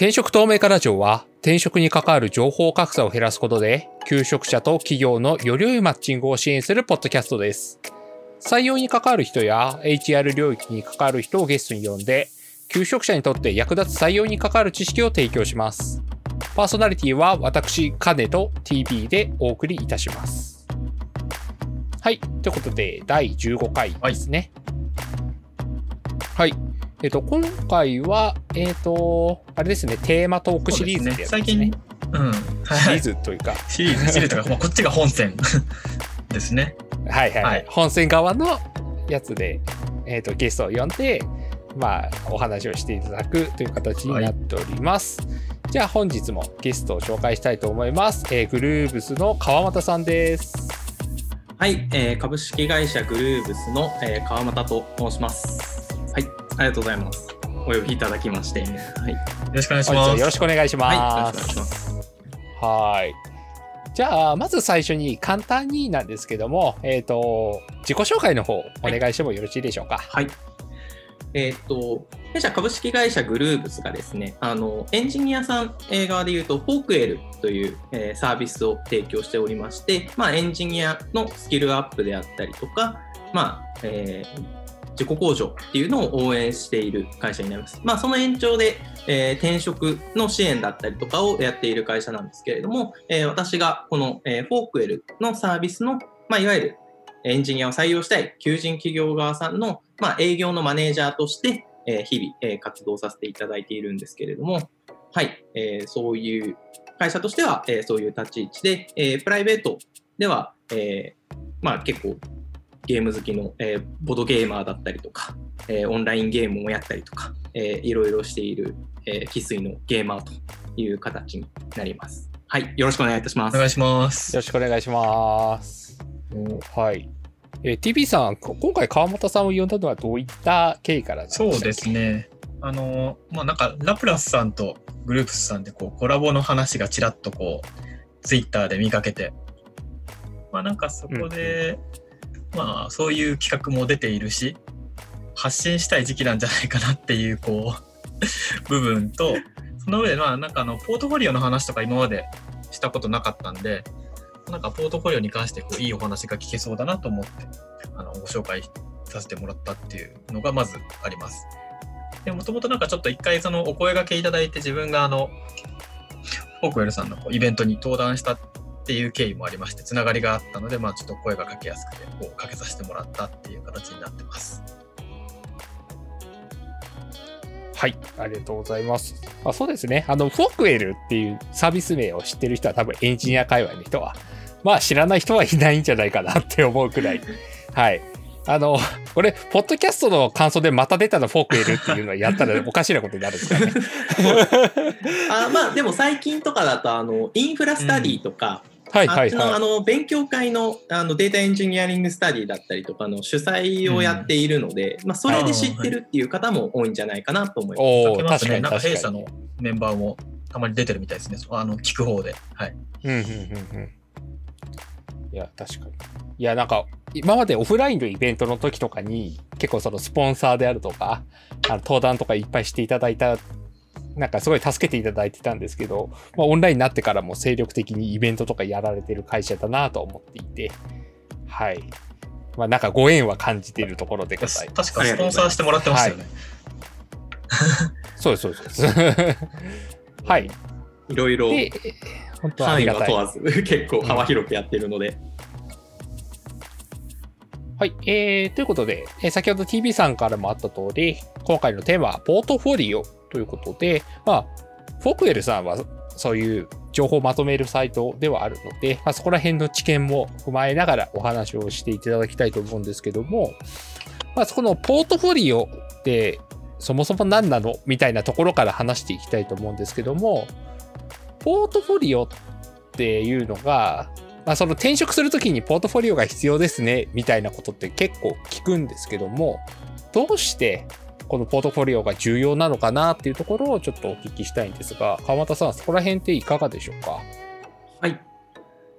転職透明化ラジオは転職に関わる情報格差を減らすことで求職者と企業のより良いマッチングを支援するポッドキャストです。採用に関わる人や HR 領域に関わる人をゲストに呼んで求職者にとって役立つ採用に関わる知識を提供します。パーソナリティは私、カネと TB でお送りいたします。はい。ということで、第15回ですね。はい。えっと、今回は、えっと、あれですね、テーマトークシリーズでね。ですね最近、うん。シリーはい。ズというか、シリーズ、シリーズとか、まあ、こっちが本線 ですね。はいはい、ははいい、本線側のやつで、えっと、ゲストを呼んで、まあ、お話をしていただくという形になっております。じゃあ、本日もゲストを紹介したいと思います。えーグルーブスの川又さんです。はい、えー株式会社グルーブスの、えー川又と申します。はい、ありがとうございます。お呼びいただきまして。はい、はい、よろしくお願いします。よろしくお願いしよろます。しくお願いします。はい。じゃあ、まず最初に簡単になんですけども、えっ、と、自己紹介の方、お願いしてもよろしいでしょうか？はい。えーっと、弊社株式会社グルーブスがですね、あの、エンジニアさんえー側で言うと、フォークエルという、えーサービスを提供しておりまして、まあ、エンジニアのスキルアップであったりとか、まあ、えー自己向上っていうのを応援している会社になります。まあ、その延長で、えー転職の支援だったりとかをやっている会社なんですけれども、えー私がこの、えーフォークエルのサービスの、まあ、いわゆるエンジニアを採用したい求人企業側さんの、まあ、営業のマネージャーとして、えー日々、えー活動させていただいているんですけれども、はい、えーそういう会社としては、えーそういう立ち位置で、えープライベートでは、えーまあ、結構ゲーム好きの、えーボードゲーマーだったりとか、えーオンラインゲームもやったりとか、えーいろいろしている生粋、粋のゲーマーという形になります。はい、よろしくお願いいたします。お願いしますよ。ろしくお願いします。はい。えー TB さん、こ今回川本さんを呼んだのはどういった経緯からそうです。ね。あの、まあ、なんか、ラプラスさんとグループスさんで、こう、コラボの話がちらっとこう、ツイッターで見かけて、まあ、なんかそこで、まあ、そういう企画も出ているし、発信したい時期なんじゃないかなっていう、こう、部分と、その上で、まあ、なんかあの、ポートフォリオの話とか今までしたことなかったんで、なんかポートフォリオに関してこういいお話が聞けそうだなと思って、あの、ご紹介させてもらったっていうのがまずあります。でもともとなんかちょっと一回そのお声掛けいただいて自分があの、Forkwell さんのイベントに登壇したっていう経緯もありまして、つながりがあったので、まあちょっと声がかけやすくて、こうかけさせてもらったっていう形になってます。はい、ありがとうございます。あそうですね。あの、 Forkwell っていうサービス名を知ってる人は多分エンジニア界隈の人は、まあ知らない人はいないんじゃないかなって思うくらい。はい。あの、これ、ポッドキャストの感想でまた出たの Forkwell っていうのをやったらおかしなことになるんですかね。あまあでも最近とかだとあのインフラスタディとか、はいはいあっちのあはい。の勉強会のあのデータエンジニアリングスタディだったりとかの主催をやっているので、まあ、それで知ってるっていう方も多いんじゃないかなと思います。おお、かけますね。確かになんか確かに弊社の。メンバーもたまに出てるみたいですね。あの、聞く方で。はい。うんうんうんうん。いや、確かに。いや、なんか、今までオフラインのイベントの時とかに、結構そのスポンサーであるとか、あの登壇とかいっぱいしていただいた、なんかすごい助けていただいてたんですけど、まあ、オンラインになってからも精力的にイベントとかやられてる会社だなと思っていて、はい。まあ、なんかご縁は感じているところでございます。確かスポンサーしてもらってましたよね。そうです、そうです。はい。いろいろで、本当はあ範囲。は問わず結構幅広くやってるので、はい、えー、ということで、えー先ほど TV さんからもあった通り、今回のテーマはポートフォリオということで、まあ、フォクウェルさんはそういう情報をまとめるサイトではあるので、まあ、そこら辺の知見も踏まえながらお話をしていただきたいと思うんですけども、まあ、そこのポートフォリオってそもそも何なのみたいなところから話していきたいと思うんですけども、ポートフォリオっていうのが、まあ、その転職するときにポートフォリオが必要ですねみたいなことって結構聞くんですけどもどうしてこのポートフォリオが重要なのかなっていうところをちょっとお聞きしたいんですが川又さんそこら辺っていかがでしょうか？はい。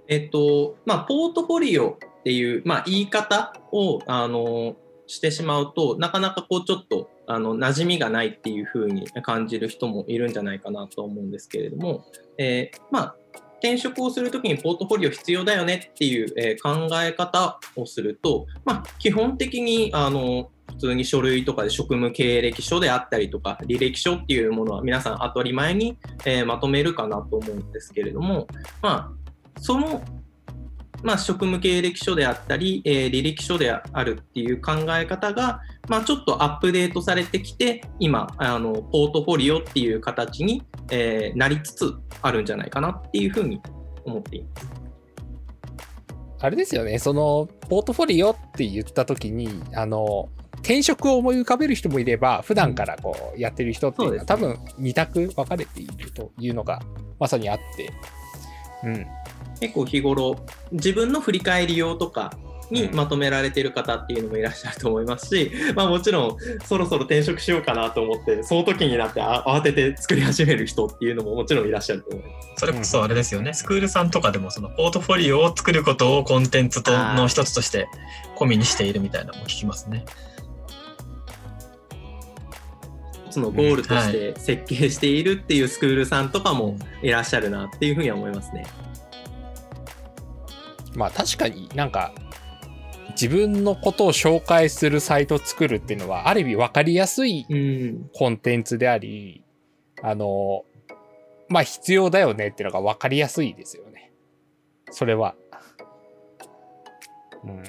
えっと、まあ、ポートフォリオっていう、まあ、言い方を、あの、してしまうと、なかなかこう、ちょっと、あの馴染みがないっていう風に感じる人もいるんじゃないかなと思うんですけれども、えー、まあ転職をするときにポートフォリオ必要だよねっていう、え考え方をすると、まあ、基本的にあの通に書類とかで職務経歴書であったりとか履歴書っていうものは皆さん当たり前に、えー、まとめるかなと思うんですけれども、まあ、そのまあ、職務経歴書であったり、えー、履歴書であるっていう考え方が、まあ、ちょっとアップデートされてきて今あのポートフォリオっていう形に、えー、なりつつあるんじゃないかなっていうふうに思っています。あれですよね、そのポートフォリオって言った時にあの転職を思い浮かべる人もいれば普段からこうやってる人っていうのは、うん、多分2択分かれているというのがまさにあって、うん、結構日頃自分の振り返り用とかにまとめられてる方っていうのもいらっしゃると思いますし、まあ、もちろんそろそろ転職しようかなと思ってその時になって慌てて作り始める人っていうのももちろんいらっしゃると思います。それこそあれですよね。スクールさんとかでもそのポートフォリオを作ることをコンテンツとの一つとして込みにしているみたいなのも聞きますね。つのゴールとして設計しているっていうスクールさんとかもいらっしゃるなっていうふうには思いますね。まあ確かになんか自分のことを紹介するサイトを作るっていうのはある意味分かりやすいコンテンツであり、うん、あのまあ必要だよねっていうのが分かりやすいですよね。それは。うん、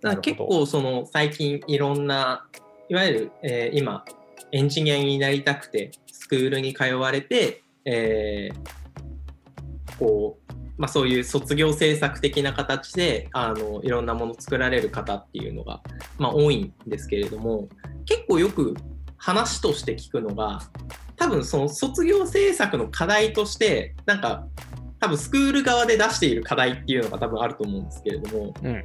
だ結構その最近いろんないわゆる、えー、今エンジニアになりたくてスクールに通われて、えー、こうまあ、そういう卒業制作的な形であのいろんなもの作られる方っていうのが、まあ、多いんですけれども結構よく話として聞くのが多分その卒業制作の課題としてなんか多分スクール側で出している課題っていうのが多分あると思うんですけれども、うん、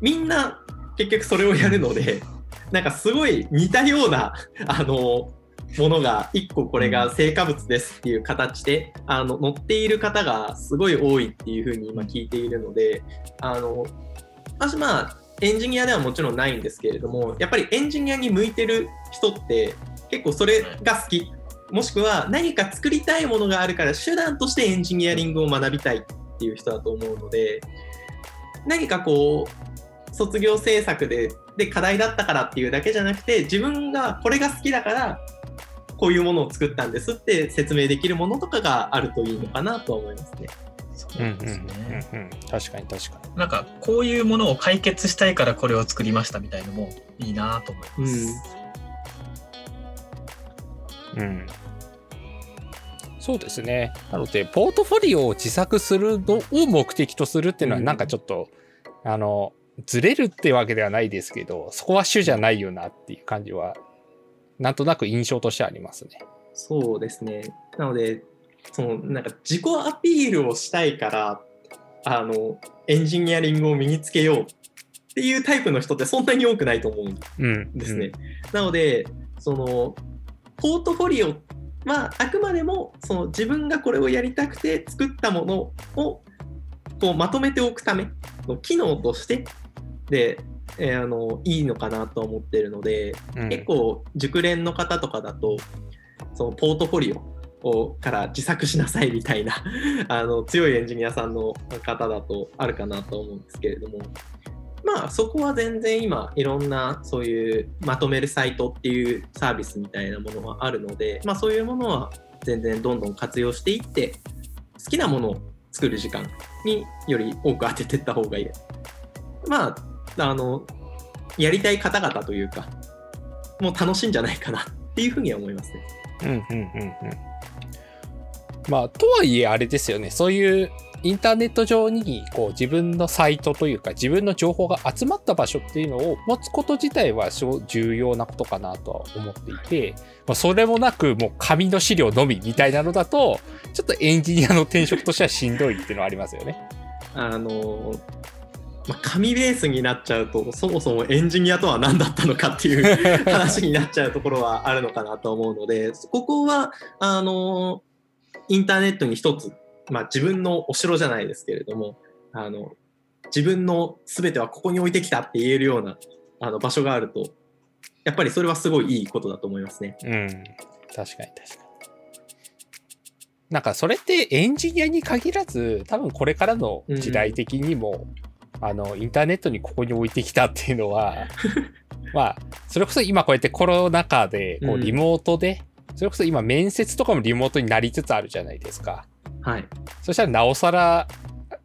みんな結局それをやるのでなんかすごい似たような あのものが1個これが成果物ですっていう形であの載っている方がすごい多いっていうふうに今聞いているのであの私まあエンジニアではもちろんないんですけれどもやっぱりエンジニアに向いてる人って結構それが好き。もしくは何か作りたいものがあるから手段としてエンジニアリングを学びたいっていう人だと思うので何かこう卒業制作でで課題だったからっていうだけじゃなくて自分がこれが好きだからこういうものを作ったんですって説明できるものとかがあるといいのかなとは思いますね。そうですね、うんうんうん、確かに確かに。なんかこういうものを解決したいからこれを作りましたみたいのもいいなと思います。うん、うん、そうですね。なのでポートフォリオを自作するのを目的とするっていうのはなんかちょっと、うん、あのずれるってわけではないですけどそこは主じゃないよなっていう感じはなんとなく印象としてありますね。そうですね。なので、そのなんか自己アピールをしたいから、あの、エンジニアリングを身につけようっていうタイプの人ってそんなに多くないと思うんですね。うんうん、なので、その、ポートフォリオはあくまでもその自分がこれをやりたくて作ったものをこうまとめておくための機能としてでえー、あのいいのかなと思ってるので、うん、結構熟練の方とかだとそのポートフォリオをから自作しなさいみたいな あの強いエンジニアさんの方だとあるかなと思うんですけれどもまあそこは全然今いろんなそういうまとめるサイトっていうサービスみたいなものはあるので、まあ、そういうものは全然どんどん活用していって好きなものを作る時間により多く当てていった方がいい。まああのやりたい方々というかもう楽しいんじゃないかなっていうふうには思いますね。うんうんうんうん。まあとはいえあれですよねそういうインターネット上にこう自分のサイトというか自分の情報が集まった場所っていうのを持つこと自体は重要なことかなとは思っていて、まあ、それもなくもう紙の資料のみみたいなのだとちょっとエンジニアの転職としてはしんどいっていうのはありますよね。あのまあ、紙ベースになっちゃうとそもそもエンジニアとは何だったのかっていう 話になっちゃうところはあるのかなと思うのでここはあのインターネットに一つ、まあ、自分のお城じゃないですけれどもあの自分の全てはここに置いてきたって言えるようなあの場所があるとやっぱりそれはすごいいいことだと思いますね。うん。確かに確かに。なんかそれってエンジニアに限らず、多分これからの時代的にも、あの、インターネットにここに置いてきたっていうのは、まあ、それこそ今こうやってコロナ禍で、こううんリモートで、それこそ今面接とかもリモートになりつつあるじゃないですか。はい。そしたらなおさら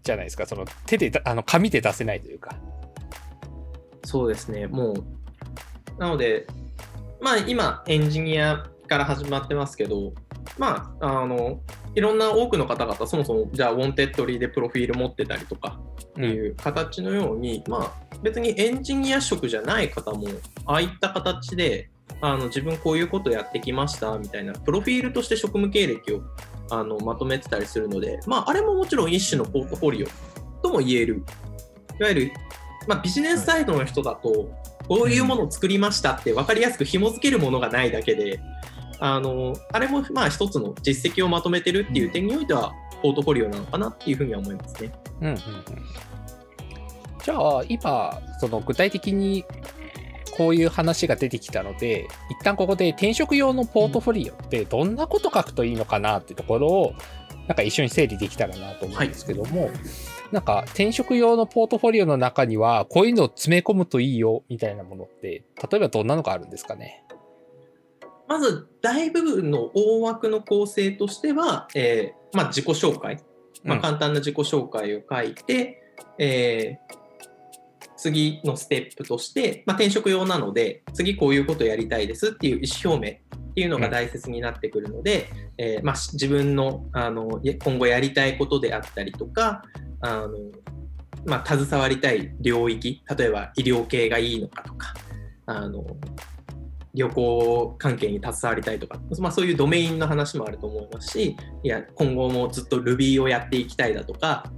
じゃないですか、その手でだ、あの、紙で出せないというか。そうですね。もう、なので、まあ今、エンジニアから始まってますけど、まあ、あの、いろんな多くの方々、そもそも、じゃあ、 Wantedly でプロフィール持ってたりとかっていう形のように、まあ、別にエンジニア職じゃない方も、ああいった形で、あの自分こういうことやってきましたみたいな、プロフィールとして職務経歴をあのまとめてたりするので、まあ、あれももちろん一種のポートフォリオとも言える。いわゆる、まあ、ビジネスサイドの人だと、こういうものを作りましたって分かりやすく紐付けるものがないだけで、あのあれもまあ一つの実績をまとめてるっていう点においては、ポートフォリオなのかなっていうふうには思いますね。うんうんうん。じゃあ、今、その具体的にこういう話が出てきたので、一旦ここで転職用のポートフォリオってどんなこと書くといいのかなってところを、なんか一緒に整理できたらなと思うんですけども、なんか転職用のポートフォリオの中には、こういうのを詰め込むといいよみたいなものって、例えばどんなのがあるんですかね？まず大部分の大枠の構成としては、えーまあ、自己紹介、まあ、うん簡単な自己紹介を書いて、えー次のステップとして、まあ、転職用なので次こういうことをやりたいですっていう意思表明っていうのが大切になってくるので、えーまあ、し自分のあのや今後やりたいことであったりとかあの、まあ、携わりたい領域例えば医療系がいいのかとかあの旅行関係に携わりたいとか、まあ、そういうドメインの話もあると思いますし、いや、今後もずっと Ruby をやっていきたいだとか、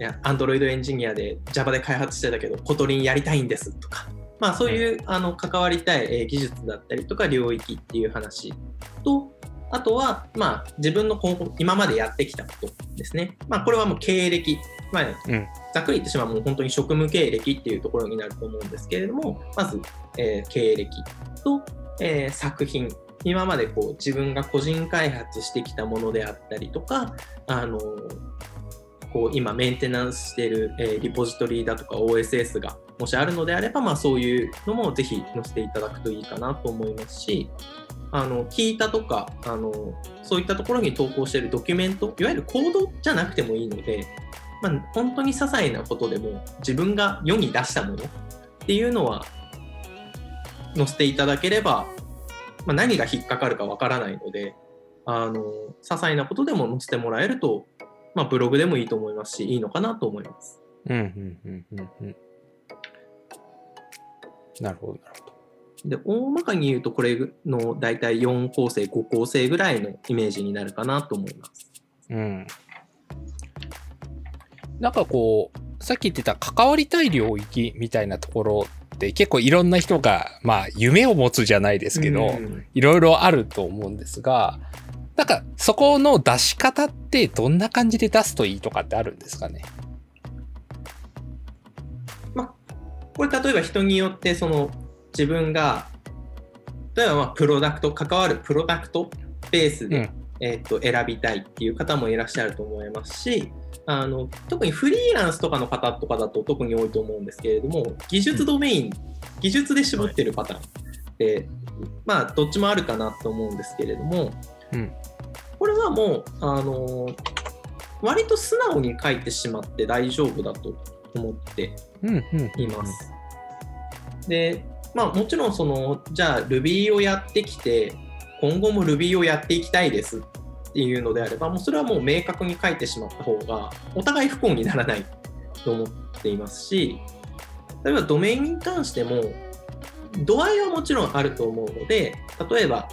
いや、Android エンジニアで Java で開発してたけど、 Kotlin やりたいんですとか、まあそういう、あの関わりたい、えー技術だったりとか領域っていう話と、あとは、まあ自分の今までやってきたことですね。まあこれはもう経歴、まあうんざっくり言ってしまうもう本当に職務経歴っていうところになると思うんですけれども、まず、えー経歴と、えー作品、今までこう自分が個人開発してきたものであったりとか、あのこう今メンテナンスしている、えーリポジトリだとか OSS がもしあるのであれば、まあ、そういうのもぜひ載せていただくといいかなと思いますし、あの聞いたとかあのそういったところに投稿しているドキュメントいわゆるコードじゃなくてもいいので、まあ、本当に些細なことでも自分が世に出したものっていうのは載せていただければ、まあ、何が引っかかるかわからないのであの些細なことでも載せてもらえると、まあ、ブログでもいいと思いますしいいのかなと思います。うん、うん、うん、うん、うん。なるほど、なるほど。で大まかに言うとこれの大体4構成5構成ぐらいのイメージになるかなと思います。うん。なんかこう、さっき言ってた関わりたい領域みたいなところって結構いろんな人が、まあ夢を持つじゃないですけど、うんいろいろあると思うんですが、なんかそこの出し方ってどんな感じで出すといいとかってあるんですかね？これ例えば人によってその自分が例えばまあプロダクト関わるプロダクトベースで、うんえー、と選びたいっていう方もいらっしゃると思いますしあの特にフリーランスとかの方とかだと特に多いと思うんですけれども技術ドメイン、技術で絞ってるパターンで、まあどっちもあるかなと思うんですけれども、うんこれはもうあの割と素直に書いてしまって大丈夫だと思ってうん、うん。います。で、まあもちろんその、じゃあ Ruby をやってきて、今後も Ruby をやっていきたいですっていうのであれば、もうそれはもう明確に書いてしまった方が、お互い不幸にならないと思っていますし、例えばドメインに関しても、度合いはもちろんあると思うので、例えば、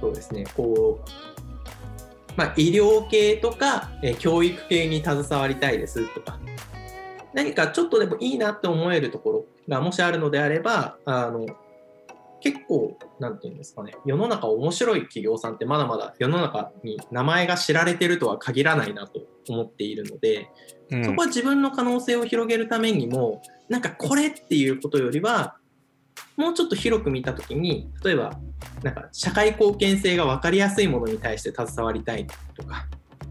そうですね、こう、まあ、医療系とか、え教育系に携わりたいですとか、何かちょっとでもいいなって思えるところがもしあるのであれば、あの結構、なんていうんですかね、世の中面白い企業さんってまだまだ世の中に名前が知られてるとは限らないなと思っているので、うん。そこは自分の可能性を広げるためにも、なんかこれっていうことよりは、もうちょっと広く見たときに、例えば、なんか社会貢献性が分かりやすいものに対して携わりたいとか、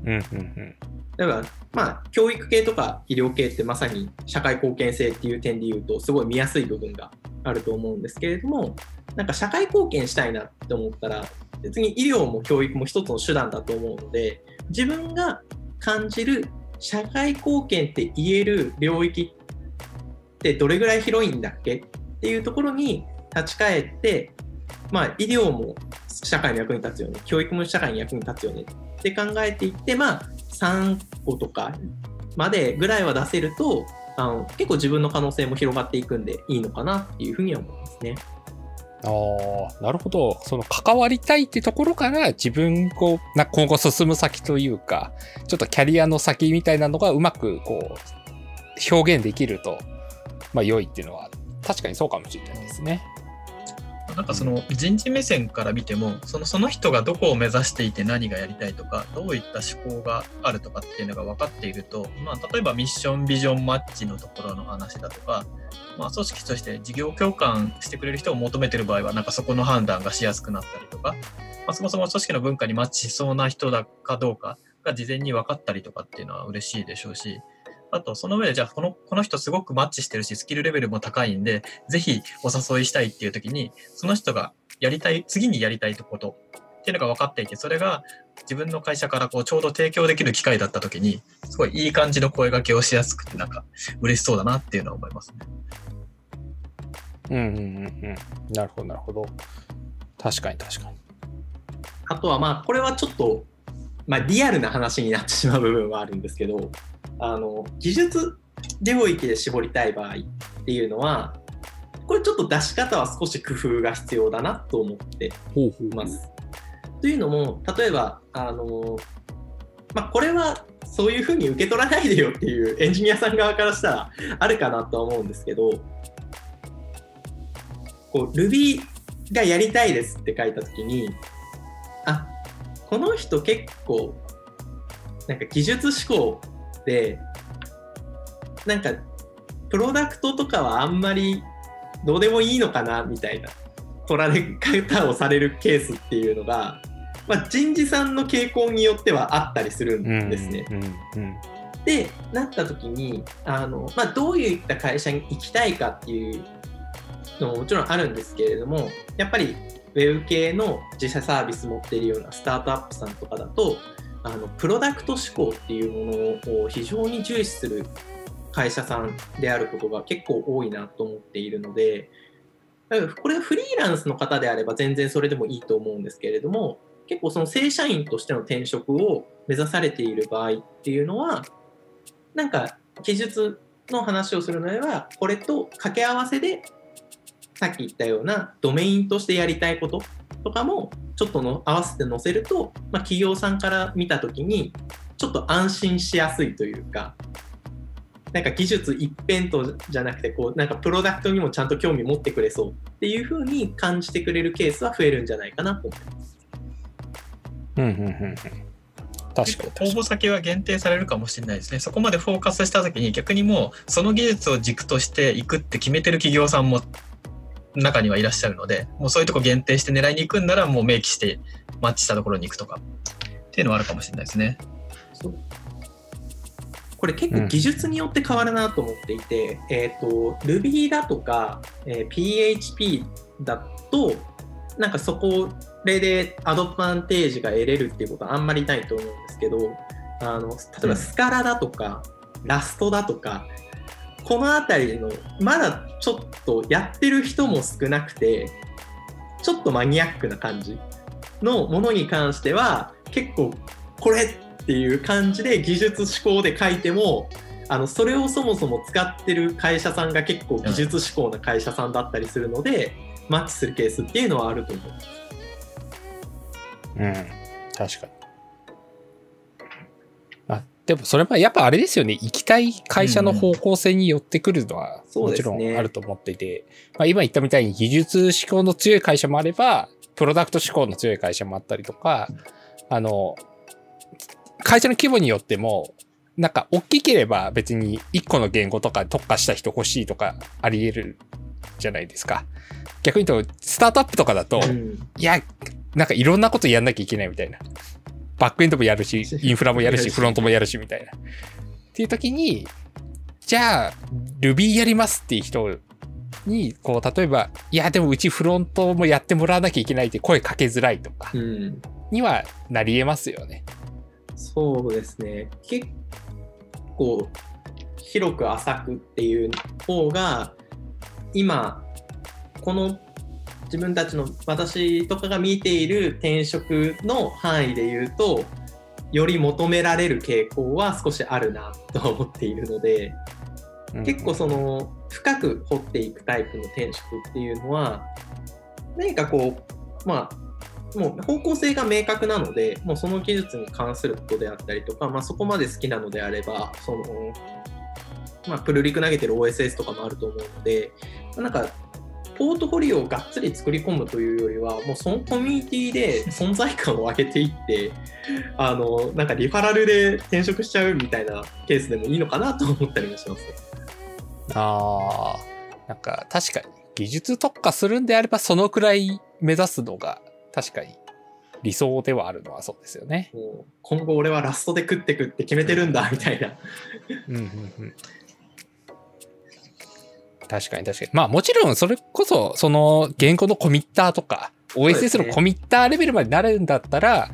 うんうん。だから、まあ、教育系とか医療系ってまさに社会貢献性っていう点で言うと、すごい見やすい部分があると思うんですけれども、なんか社会貢献したいなって思ったら、別に医療も教育も一つの手段だと思うので、自分が感じる社会貢献って言える領域ってどれぐらい広いんだっけっていうところに立ち返って、まあ、医療も社会の役に立つよね、教育も社会に役に立つよねって考えていって、まあ、3個とかまでぐらいは出せると、あの結構自分の可能性も広がっていくんでいいのかなっていうふうには思いますね。ああ、なるほど。その関わりたいってところから自分こう、な今後進む先というか、ちょっとキャリアの先みたいなのがうまくこう、表現できると、まあ良いっていうのは確かにそうかもしれないですね。なんかその人事目線から見てもそのその人がどこを目指していて何がやりたいとかどういった思考があるとかっていうのが分かっていると、まあ、例えばミッションビジョンマッチのところの話だとか、まあ、組織として事業共感してくれる人を求めてる場合はなんかそこの判断がしやすくなったりとか、まあ、そもそも組織の文化にマッチしそうな人だかどうかが事前に分かったりとかっていうのは嬉しいでしょうしあと、その上で、じゃあ、この、この人すごくマッチしてるし、スキルレベルも高いんで、ぜひお誘いしたいっていう時に、その人がやりたい、次にやりたいことっていうのが分かっていて、それが自分の会社からこうちょうど提供できる機会だった時に、すごいいい感じの声掛けをしやすくて、なんか嬉しそうだなっていうのは思いますね。うんうんうんうん。なるほど、なるほど。確かに確かに。あとはまあこれはちょっと、まあ、リアルな話になってしまう部分はあるんですけどあの技術領域で絞りたい場合っていうのはこれちょっと出し方は少し工夫が必要だなと思ってます。というのも例えばあの、まあ、これはそういうふうに受け取らないでよっていうエンジニアさん側からしたらあるかなとは思うんですけどこう Ruby がやりたいですって書いた時にあこの人結構なんか技術思考でなんかプロダクトとかはあんまりどうでもいいのかなみたいな取られ方をされるケースっていうのが、まあ、人事さんの傾向によってはあったりするんですね。うんうんでなった時にあの、まあ、どういった会社に行きたいかっていうのももちろんあるんですけれどもやっぱりウェブ系の自社サービス持ってるようなスタートアップさんとかだとあのプロダクト思考っていうものを非常に重視する会社さんであることが結構多いなと思っているのでこれフリーランスの方であれば全然それでもいいと思うんですけれども結構その正社員としての転職を目指されている場合っていうのはなんか技術の話をするのではこれと掛け合わせでさっき言ったようなドメインとしてやりたいこととかもちょっとの合わせて載せると、まあ、企業さんから見た時にちょっと安心しやすいというかなんか技術一辺倒じゃなくてこうなんかプロダクトにもちゃんと興味持ってくれそうっていう風に感じてくれるケースは増えるんじゃないかなと思います。うんうんうんうん。確かに応募先は限定されるかもしれないですね。そこまでフォーカスした時に逆にもうその技術を軸としていくって決めてる企業さんも中にはいらっしゃるので、もうそういうとこ限定して狙いに行くんならもう明記してマッチしたところに行くとか。っていうのはあるかもしれないですね。これ結構技術によって変わるなと思っていて、えっ、と Ruby だとか、えー PHP だとなんかそこでアドバンテージが得れるっていうことはあんまりないと思うんですけどあの例えばスカラだとか、ラストだとかこの辺りのまだちょっとやってる人も少なくてちょっとマニアックな感じのものに関しては結構これっていう感じで技術思考で書いてもあのそれをそもそも使ってる会社さんが結構技術思考な会社さんだったりするので、マッチするケースっていうのはあると思う。うん。確かに。あ、でもそれはやっぱあれですよね。行きたい会社の方向性に寄ってくるのはもちろんあると思っていて、まあ今言ったみたいに技術思考の強い会社もあれば、プロダクト思考の強い会社もあったりとか、あの、会社の規模によっても、なんか大きければ別に1個の言語とか特化した人欲しいとかあり得るじゃないですか。逆に言うと、スタートアップとかだと、うんいや、なんかいろんなことやんなきゃいけないみたいな。バックエンドもやるし、インフラもやるし、フロントもやるしみたいな。っていう時に、じゃあ、Ruby やりますっていう人に、こう、例えば、いや、でもうちフロントもやってもらわなきゃいけないって声かけづらいとかうんにはなり得ますよね。そうですね結構広く浅くっていう方が今この自分たちの私とかが見ている転職の範囲で言うとより求められる傾向は少しあるなと思っているのでうん結構その深く掘っていくタイプの転職っていうのは何かこうまあもう方向性が明確なのでもうその技術に関することであったりとか、まあ、そこまで好きなのであればその、まあ、プルリク投げてる OSS とかもあると思うのでなんかポートフォリオをがっつり作り込むというよりはもうそのコミュニティで存在感を上げていって あのなんかリファラルで転職しちゃうみたいなケースでもいいのかなと思ったりもしますね。ああ、なんか確かに技術特化するんであればそのくらい目指すのが確かに理想ではあるのはそうですよね。今後俺はラストで食ってくって決めてるんだみたいな。うんうんうん。確かに確かに。まあもちろんそれこそその言語のコミッターとか OSS のコミッターレベルまでなるんだったら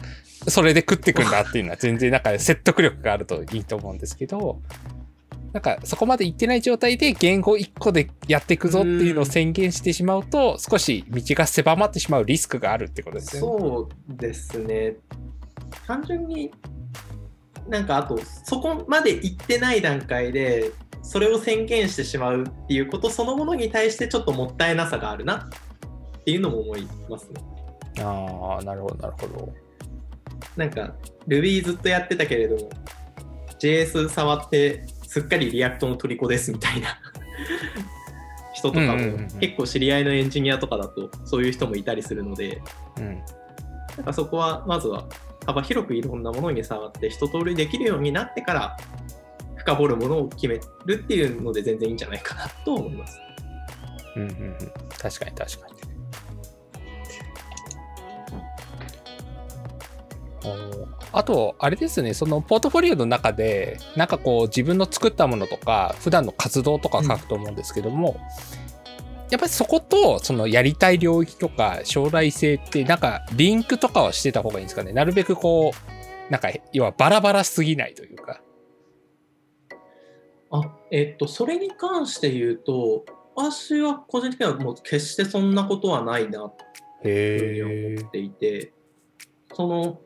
それで食ってくんだっていうのは全然なんか説得力があるといいと思うんですけどなんかそこまでいってない状態で言語1個でやっていくぞっていうのを宣言してしまうと少し道が狭まってしまうリスクがあるってことですよね。そうですね。単純になんかあとそこまで行ってない段階でそれを宣言してしまうっていうことそのものに対してちょっともったいなさがあるなっていうのも思いますね。ああなるほどなるほど。なんか Ruby ずっとやってたけれども JS 触ってすっかり React の虜ですみたいな 人とかも結構知り合いのエンジニアとかだとそういう人もいたりするのでうんなんかそこはまずは幅広くいろんなものに触って一通りできるようになってから深掘るものを決めるっていうので全然いいんじゃないかなと思います。うんうんうん確かに確かに。あと、あれですね、そのポートフォリオの中で、なんかこう自分の作ったものとか、普段の活動とか書くと思うんですけども、やっぱりそこと、そのやりたい領域とか将来性って、なんかリンクとかはしてた方がいいんですかね。なるべくこう、なんか、要はバラバラしすぎないというか。あえっとそれに関して言うと私は個人的にはもう決してそんなことはないなというふうに思っていてその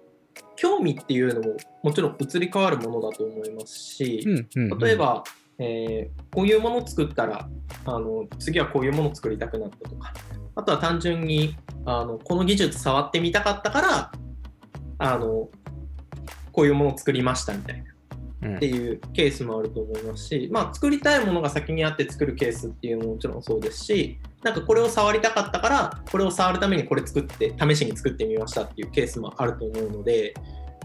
興味っていうのももちろん移り変わるものだと思いますし、うんうんうん。例え、ば、えーこういうものを作ったらあの次はこういうものを作りたくなったとかあとは単純にあのこの技術触ってみたかったからあのこういうものを作りましたみたいな。うんっていうケースもあると思いますし、まあ、作りたいものが先にあって作るケースっていうのももちろんそうですしなんかこれを触りたかったからこれを触るためにこれ作って試しに作ってみましたっていうケースもあると思うので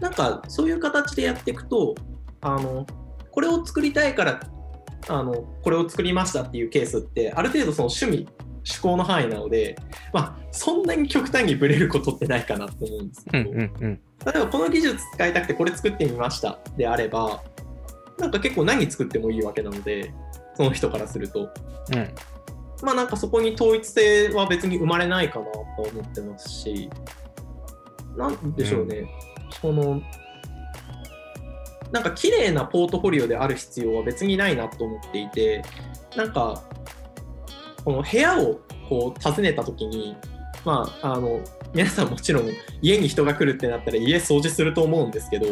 なんかそういう形でやっていくとあのこれを作りたいからあのこれを作りましたっていうケースってある程度その趣味趣向の範囲なので、まあ、そんなに極端にブレることってないかなと思うんですけど、うんうんうん。例えばこの技術使いたくてこれ作ってみましたであればなんか結構何作ってもいいわけなのでその人からするとうん。まあなんかそこに統一性は別に生まれないかなと思ってますしなんでしょうね、そのなんか綺麗なポートフォリオである必要は別にないなと思っていてなんかこの部屋をこう訪ねた時にまああの皆さんもちろん家に人が来るってなったら家掃除すると思うんですけど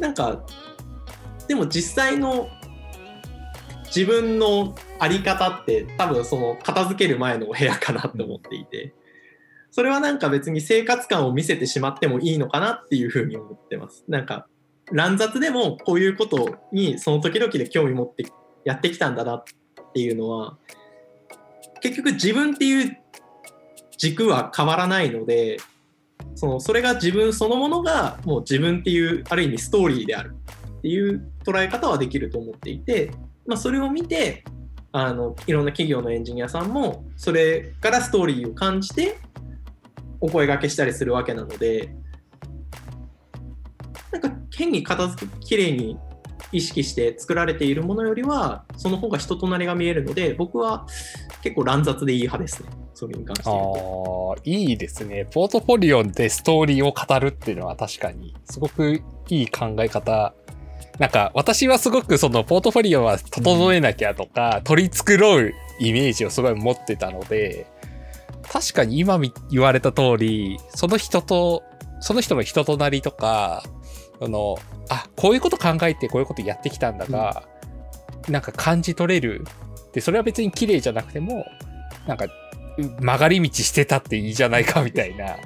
なんかでも実際の自分のあり方って多分その片付ける前のお部屋かなと思っていてそれはなんか別に生活感を見せてしまってもいいのかなっていうふうに思ってます。なんか乱雑でもこういうことにその時々で興味持ってやってきたんだなっていうのは結局自分っていう軸は変わらないのでそのそれが自分そのものがもう自分っていうある意味ストーリーであるっていう捉え方はできると思っていて、まあ、それを見てあのいろんな企業のエンジニアさんもそれからストーリーを感じてお声掛けしたりするわけなのでなんか変に片付けきれいに意識して作られているものよりはその方が人となりが見えるので僕は結構乱雑でいい派ですねそれに関して言うと。ああ、いいですね。ポートフォリオでストーリーを語るっていうのは確かに、すごくいい考え方。なんか、私はすごくそのポートフォリオは整えなきゃとか、取り繕うイメージをすごい持ってたので、確かに今み言われた通り、その人と、その人の人となりとか、その、あ、こういうこと考えてこういうことやってきたんだが、なんか感じ取れる。で、それは別に綺麗じゃなくても、なんか曲がり道してたっていいじゃないかみたいな。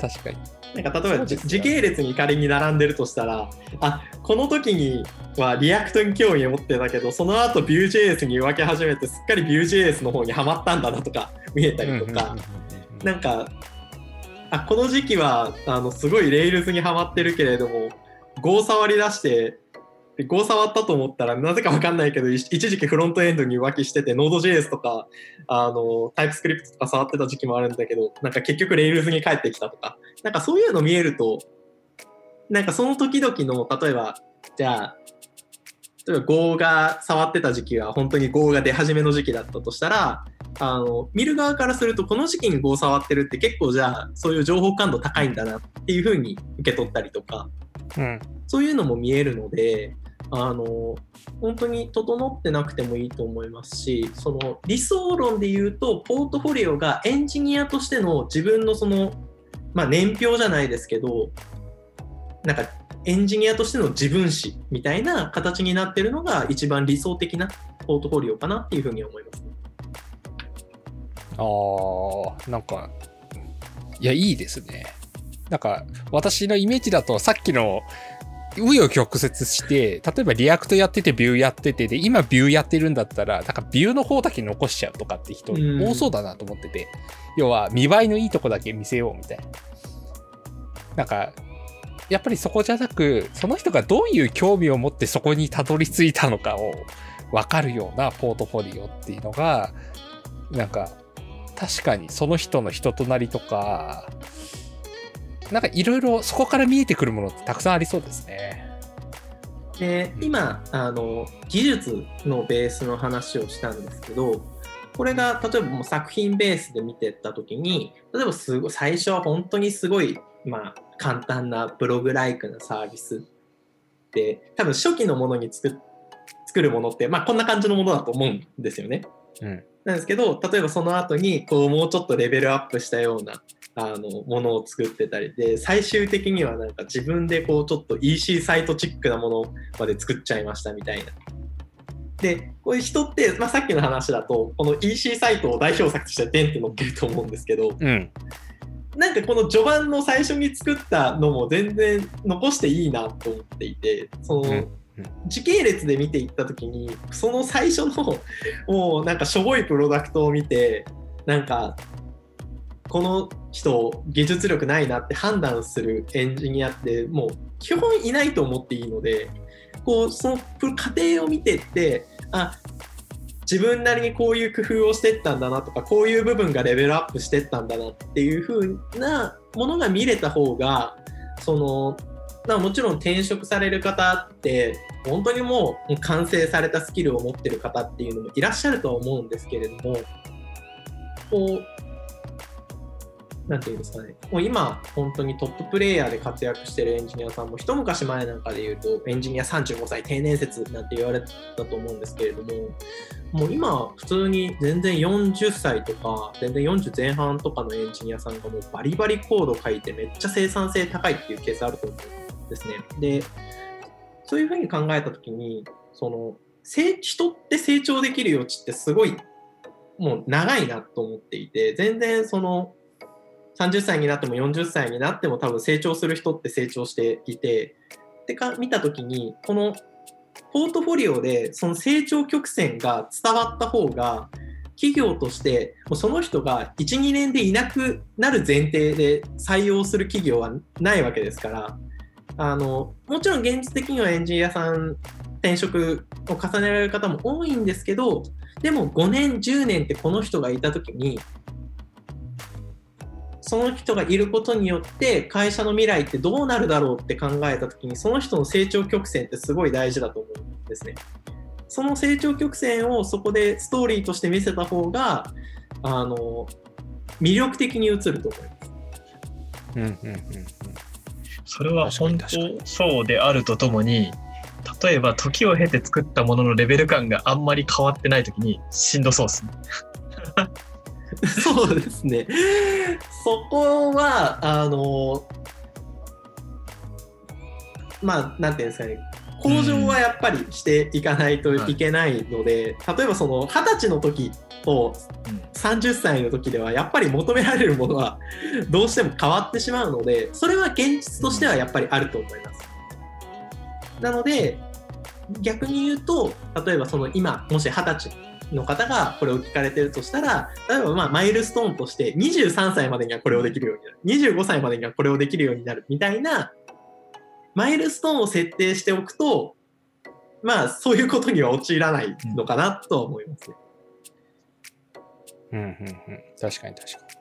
確かに。なんか例えば、ね。時系列に仮に並んでるとしたらあこの時には React に興味を持ってたけどその後 Vue.js に分け始めてすっかり Vue.js の方にはまったんだなとか見えたりとか、なんかあこの時期はあのすごい Rails にはまってるけれども Go 触り出してで Go 触ったと思ったらなぜか分かんないけど一時期フロントエンドに浮気してて Node.js とかあの TypeScript とか触ってた時期もあるんだけどなんか結局 Rails に帰ってきたとか。なんかそういうの見えるとなんかその時々の例えばじゃあ例えば Go が触ってた時期は本当に Go が出始めの時期だったとしたらあの見る側からするとこの時期に Go 触ってるって結構じゃあそういう情報感度高いんだなっていうふうに受け取ったりとかうん。そういうのも見えるのであの本当に整ってなくてもいいと思いますしその理想論で言うとポートフォリオがエンジニアとしての自分のその、まあ、年表じゃないですけどなんかエンジニアとしての自分史みたいな形になってるのが一番理想的なポートフォリオかなっていうふうに思います、ね。ああ、なんか、いや、いいですね。なんか、私のイメージだと、さっきの、紆余曲折して、例えば React やってて Vue やってて、で、今 Vue やってるんだったら、なんか Vue の方だけ残しちゃうとかって人うん多そうだなと思ってて、要は見栄えのいいとこだけ見せようみたいな。なんか、やっぱりそこじゃなく、その人がどういう興味を持ってそこにたどり着いたのかを分かるようなポートフォリオっていうのが、なんか、確かにその人の人となりとか、なんかいろいろそこから見えてくるものってたくさんありそうですね。で今あの技術のベースの話をしたんですけどこれが例えばもう作品ベースで見てった時に例えばすごい最初は本当にすごい、まあ、簡単なブログライクなサービスで多分初期のものに作っ作るものって、まあ、こんな感じのものだと思うんですよね。うん。なんですけど例えばその後にこうもうちょっとレベルアップしたようなあのものを作ってたりで最終的にはなんか自分でこうちょっと EC サイトチックなものまで作っちゃいましたみたいな。でこういう人って、まあ、さっきの話だとこの EC サイトを代表作としてデンって載っけると思うんですけどうん。なんかこの序盤の最初に作ったのも全然残していいなと思っていてその、うん時系列で見ていった時にその最初のもうなんかしょぼいプロダクトを見てなんかこの人技術力ないなって判断するエンジニアってもう基本いないと思っていいのでこうその過程を見てってあ自分なりにこういう工夫をしてったんだなとかこういう部分がレベルアップしてったんだなっていう風なものが見れた方がそのまもちろん転職される方って本当にもう完成されたスキルを持ってる方っていうのもいらっしゃるとは思うんですけれどもこうなんていうんですかねもう今本当にトッププレイヤーで活躍してるエンジニアさんも一昔前なんかで言うとエンジニア35歳定年説なんて言われたと思うんですけれどももう今普通に全然40歳とか全然40前半とかのエンジニアさんがもうバリバリコード書いてめっちゃ生産性高いっていうケースあると思うんですね。でそういうふうに考えた時にその人って成長できる余地ってすごいもう長いなと思っていて全然その30歳になっても40歳になっても多分成長する人って成長していてってか見た時にこのポートフォリオでその成長曲線が伝わった方が企業としてもうその人が12年でいなくなる前提で採用する企業はないわけですからあのもちろん現実的にはエンジニアさん転職を重ねられる方も多いんですけどでも5年10年ってこの人がいた時にその人がいることによって会社の未来ってどうなるだろうって考えた時にその人の成長曲線ってすごい大事だと思うんですね。その成長曲線をそこでストーリーとして見せた方があの魅力的に映ると思います。うんうんうんうん。それは本当そうであるとともに例えば時を経て作ったもののレベル感があんまり変わってない時にしんどそうですね。そうですね。そこは、あの、まあ、なんていうんですかね、向上はやっぱりしていかないといけないので、例えばその二十歳の時と30歳の時では、やっぱり求められるものはどうしても変わってしまうので、それは現実としてはやっぱりあると思います。なので、逆に言うと、例えばその今、もし二十歳の方がこれを聞かれてるとしたら、例えばまあマイルストーンとして23歳までにはこれをできるようになる、25歳までにはこれをできるようになるみたいな、マイルストーンを設定しておくと、まあそういうことには陥らないのかなとは思いますね。うんうんうん。確かに確かに。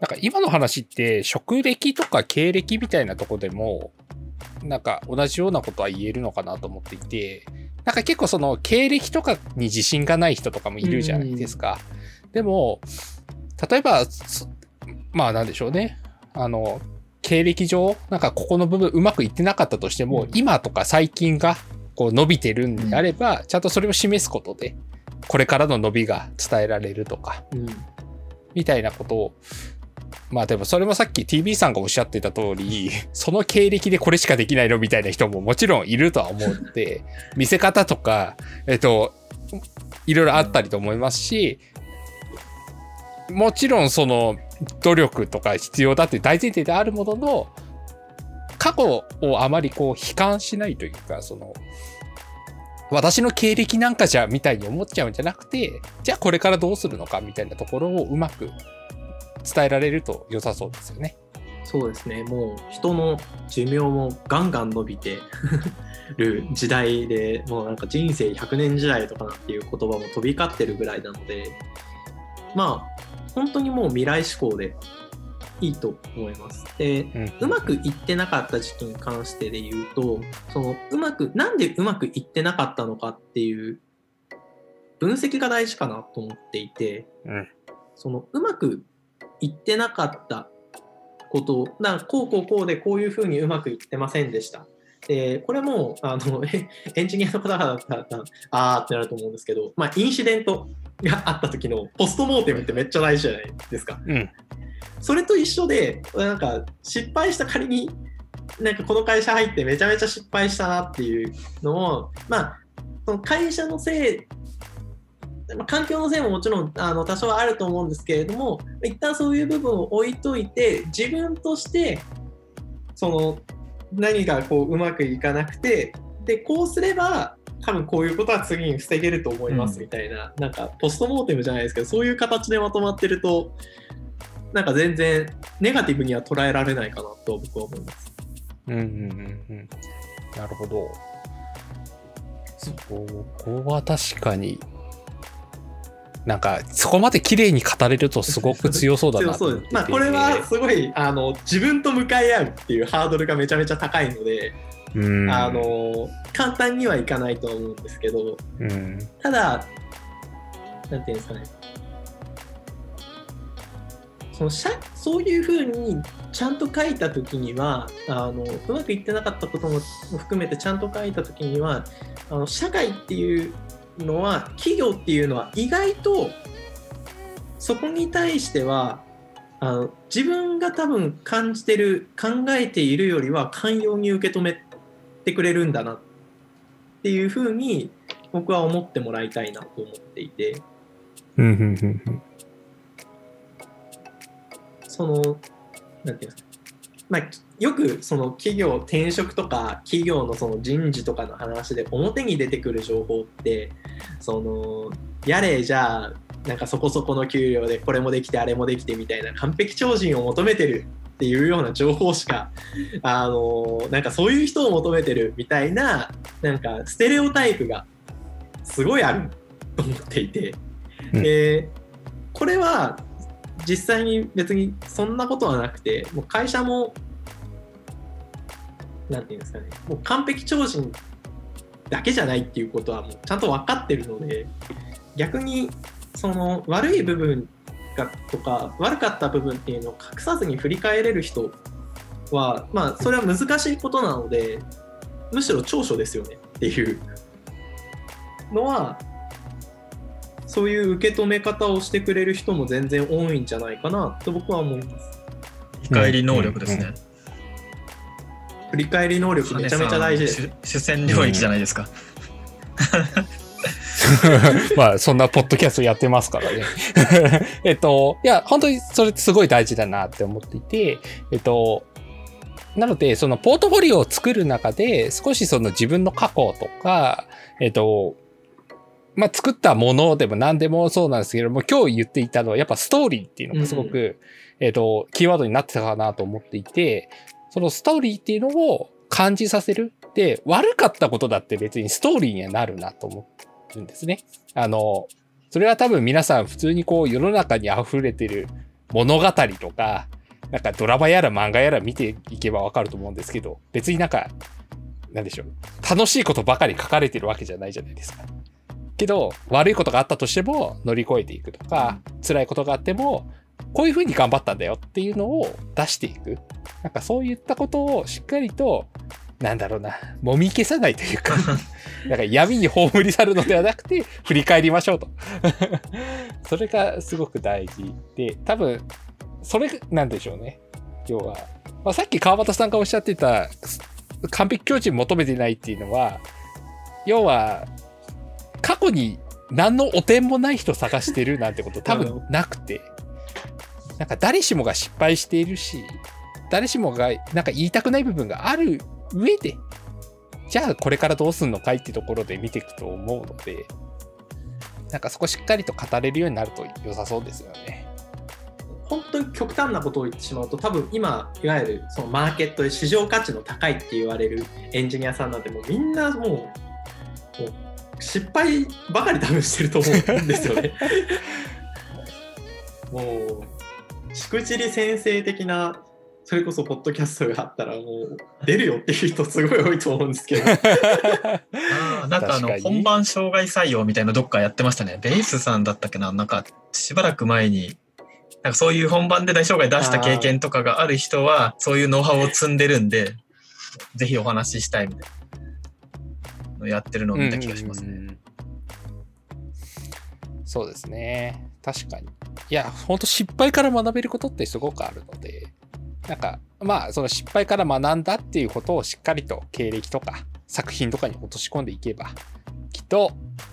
なんか今の話って職歴とか経歴みたいなとこでもなんか同じようなことは言えるのかなと思っていてなんか結構その経歴とかに自信がない人とかもいるじゃないですか。でも例えばそまあなんでしょうね。あの経歴上なんかここの部分うまくいってなかったとしても、今とか最近がこう伸びてるんであれば、ちゃんとそれを示すことでこれからの伸びが伝えられるとかうん。みたいなことをまあでもそれもさっき TV さんがおっしゃってた通り その経歴でこれしかできないのみたいな人ももちろんいるとは思うので見せ方とかえっといろいろあったりと思いますしもちろんその努力とか必要だって大前提であるものの過去をあまりこう悲観しないというかその私の経歴なんかじゃみたいに思っちゃうんじゃなくてじゃあこれからどうするのかみたいなところをうまく伝えられると良さそうですよね。そうですね、もう人の寿命もガンガン伸びて る時代で、もうなんか人生100年時代とかなんていう言葉も飛び交ってるぐらいなので、まあ、本当にもう未来志向でいいと思います。で、うんうまくいってなかった時期に関してで言うと、そのうまく、なんでうまくいってなかったのかっていう分析が大事かなと思っていて、うんそのうまくいってなかったことなこうこうこうでこういうふうにうまくいってませんでした。でこれもあのえ エンジニアの方々だったらあーってなると思うんですけど、まあ、インシデントがあった時のポストモーテムってめっちゃ大事じゃないですか。うんそれと一緒でなんか失敗した仮になんかこの会社入ってめちゃめちゃ失敗したなっていうのをまあその会社のせいまあ環境のせいももちろんあの多少はあると思うんですけれども一旦そういう部分を置いといて自分としてその何がこううまくいかなくてでこうすれば多分こういうことは次に防げると思いますうんみたいな、なんかポストモーテムじゃないですけどそういう形でまとまってるとなんか全然ネガティブには捉えられないかなと僕は思います。うんうんうんうんなるほど。そこは確かになんかそこまで綺麗に語れるとすごく強そうだな まあこれはすごいあの自分と向かい合うっていうハードルがめちゃめちゃ高いので、うん。あの簡単にはいかないとは思うんですけど、うん。ただなんていうんですかね。その社そういうふうにちゃんと書いた時にはあのうまくいってなかったことも含めてちゃんと書いた時にはあの社会っていうのは企業っていうのは意外とそこに対してはあの自分が多分感じてる考えているよりは寛容に受け止めてくれるんだなっていうふうに僕は思ってもらいたいなと思っていて。うんうんうんうん。そのなんていうんですかまあきよくその企業転職とか企業のその人事とかの話で表に出てくる情報ってそのやれじゃあなんかそこそこの給料でこれもできてあれもできてみたいな完璧超人を求めてるっていうような情報しか、あのなんかそういう人を求めてるみたいな、なんかステレオタイプがすごいあると思っていて、うん。でこれは実際に別にそんなことはなくて、もう会社も、なんていうんですかね、もう完璧超人だけじゃないっていうことはもうちゃんと分かってるので、逆にその悪い部分がとか悪かった部分っていうのを隠さずに振り返れる人はまあそれは難しいことなのでむしろ長所ですよねっていうのはそういう受け止め方をしてくれる人も全然多いんじゃないかなと僕は思います。理解り能力ですね。振り返り能力めちゃめちゃ大事です。主主戦領域じゃないですか。まあ、そんなポッドキャストやってますからね。えっと、いや、本当にそれってすごい大事だなって思っていて、えっと、なので、そのポートフォリオを作る中で、少しその自分の過去とか、えっと、まあ、作ったものでも何でもそうなんですけども、今日言っていたのは、やっぱストーリーっていうのがすごく、えっと、キーワードになってたかなと思っていて、そのストーリーっていうのを感じさせる。で、悪かったことだって別にストーリーにはなるなと思るんですね。あの、それは多分皆さん普通にこう世の中に溢れてる物語とか、なんかドラマやら漫画やら見ていけばわかると思うんですけど、別になんか、なんでしょう。楽しいことばかり書かれてるわけじゃないじゃないですか。けど、悪いことがあったとしても乗り越えていくとか、辛いことがあっても、こういうふうに頑張ったんだよっていうのを出していく。なんかそういったことをしっかりと、なんだろうな、もみ消さないというか、なんか闇に葬り去るのではなくて、振り返りましょうと。それがすごく大事で、多分、それなんでしょうね。要は。まあ、さっき川端さんがおっしゃってた、完璧境地求めてないっていうのは、要は、過去に何の汚点もない人探してるなんてこと 多分なくて、なんか誰しもが失敗しているし、誰しもがなんか言いたくない部分がある上で、じゃあこれからどうすんのかいってところで見ていくと思うので、なんかそこしっかりと語れるようになると良さそうですよね。本当に極端なことを言ってしまうと多分今いわゆるそのマーケットで市場価値の高いって言われるエンジニアさんなんてもうみんなもうもう失敗ばかり多分してると思うんですよね。もうしくじり先生的なそれこそポッドキャストがあったらもう出るよっていう人すごい多いと思うんですけど あーなんかあの本番障害採用みたいなのどっかやってましたね。ベースさんだったっけななんかしばらく前になんかそういう本番で大障害出した経験とかがある人はそういうノウハウを積んでるんでぜひお話ししたいみたいなのやってるのを見た気がしますね。うんうんうんそうですね。確かに。いや、本当失敗から学べることってすごくあるので、なんか、まあ、その失敗から学んだっていうことをしっかりと経歴とか作品とかに落とし込んでいけば、きっと、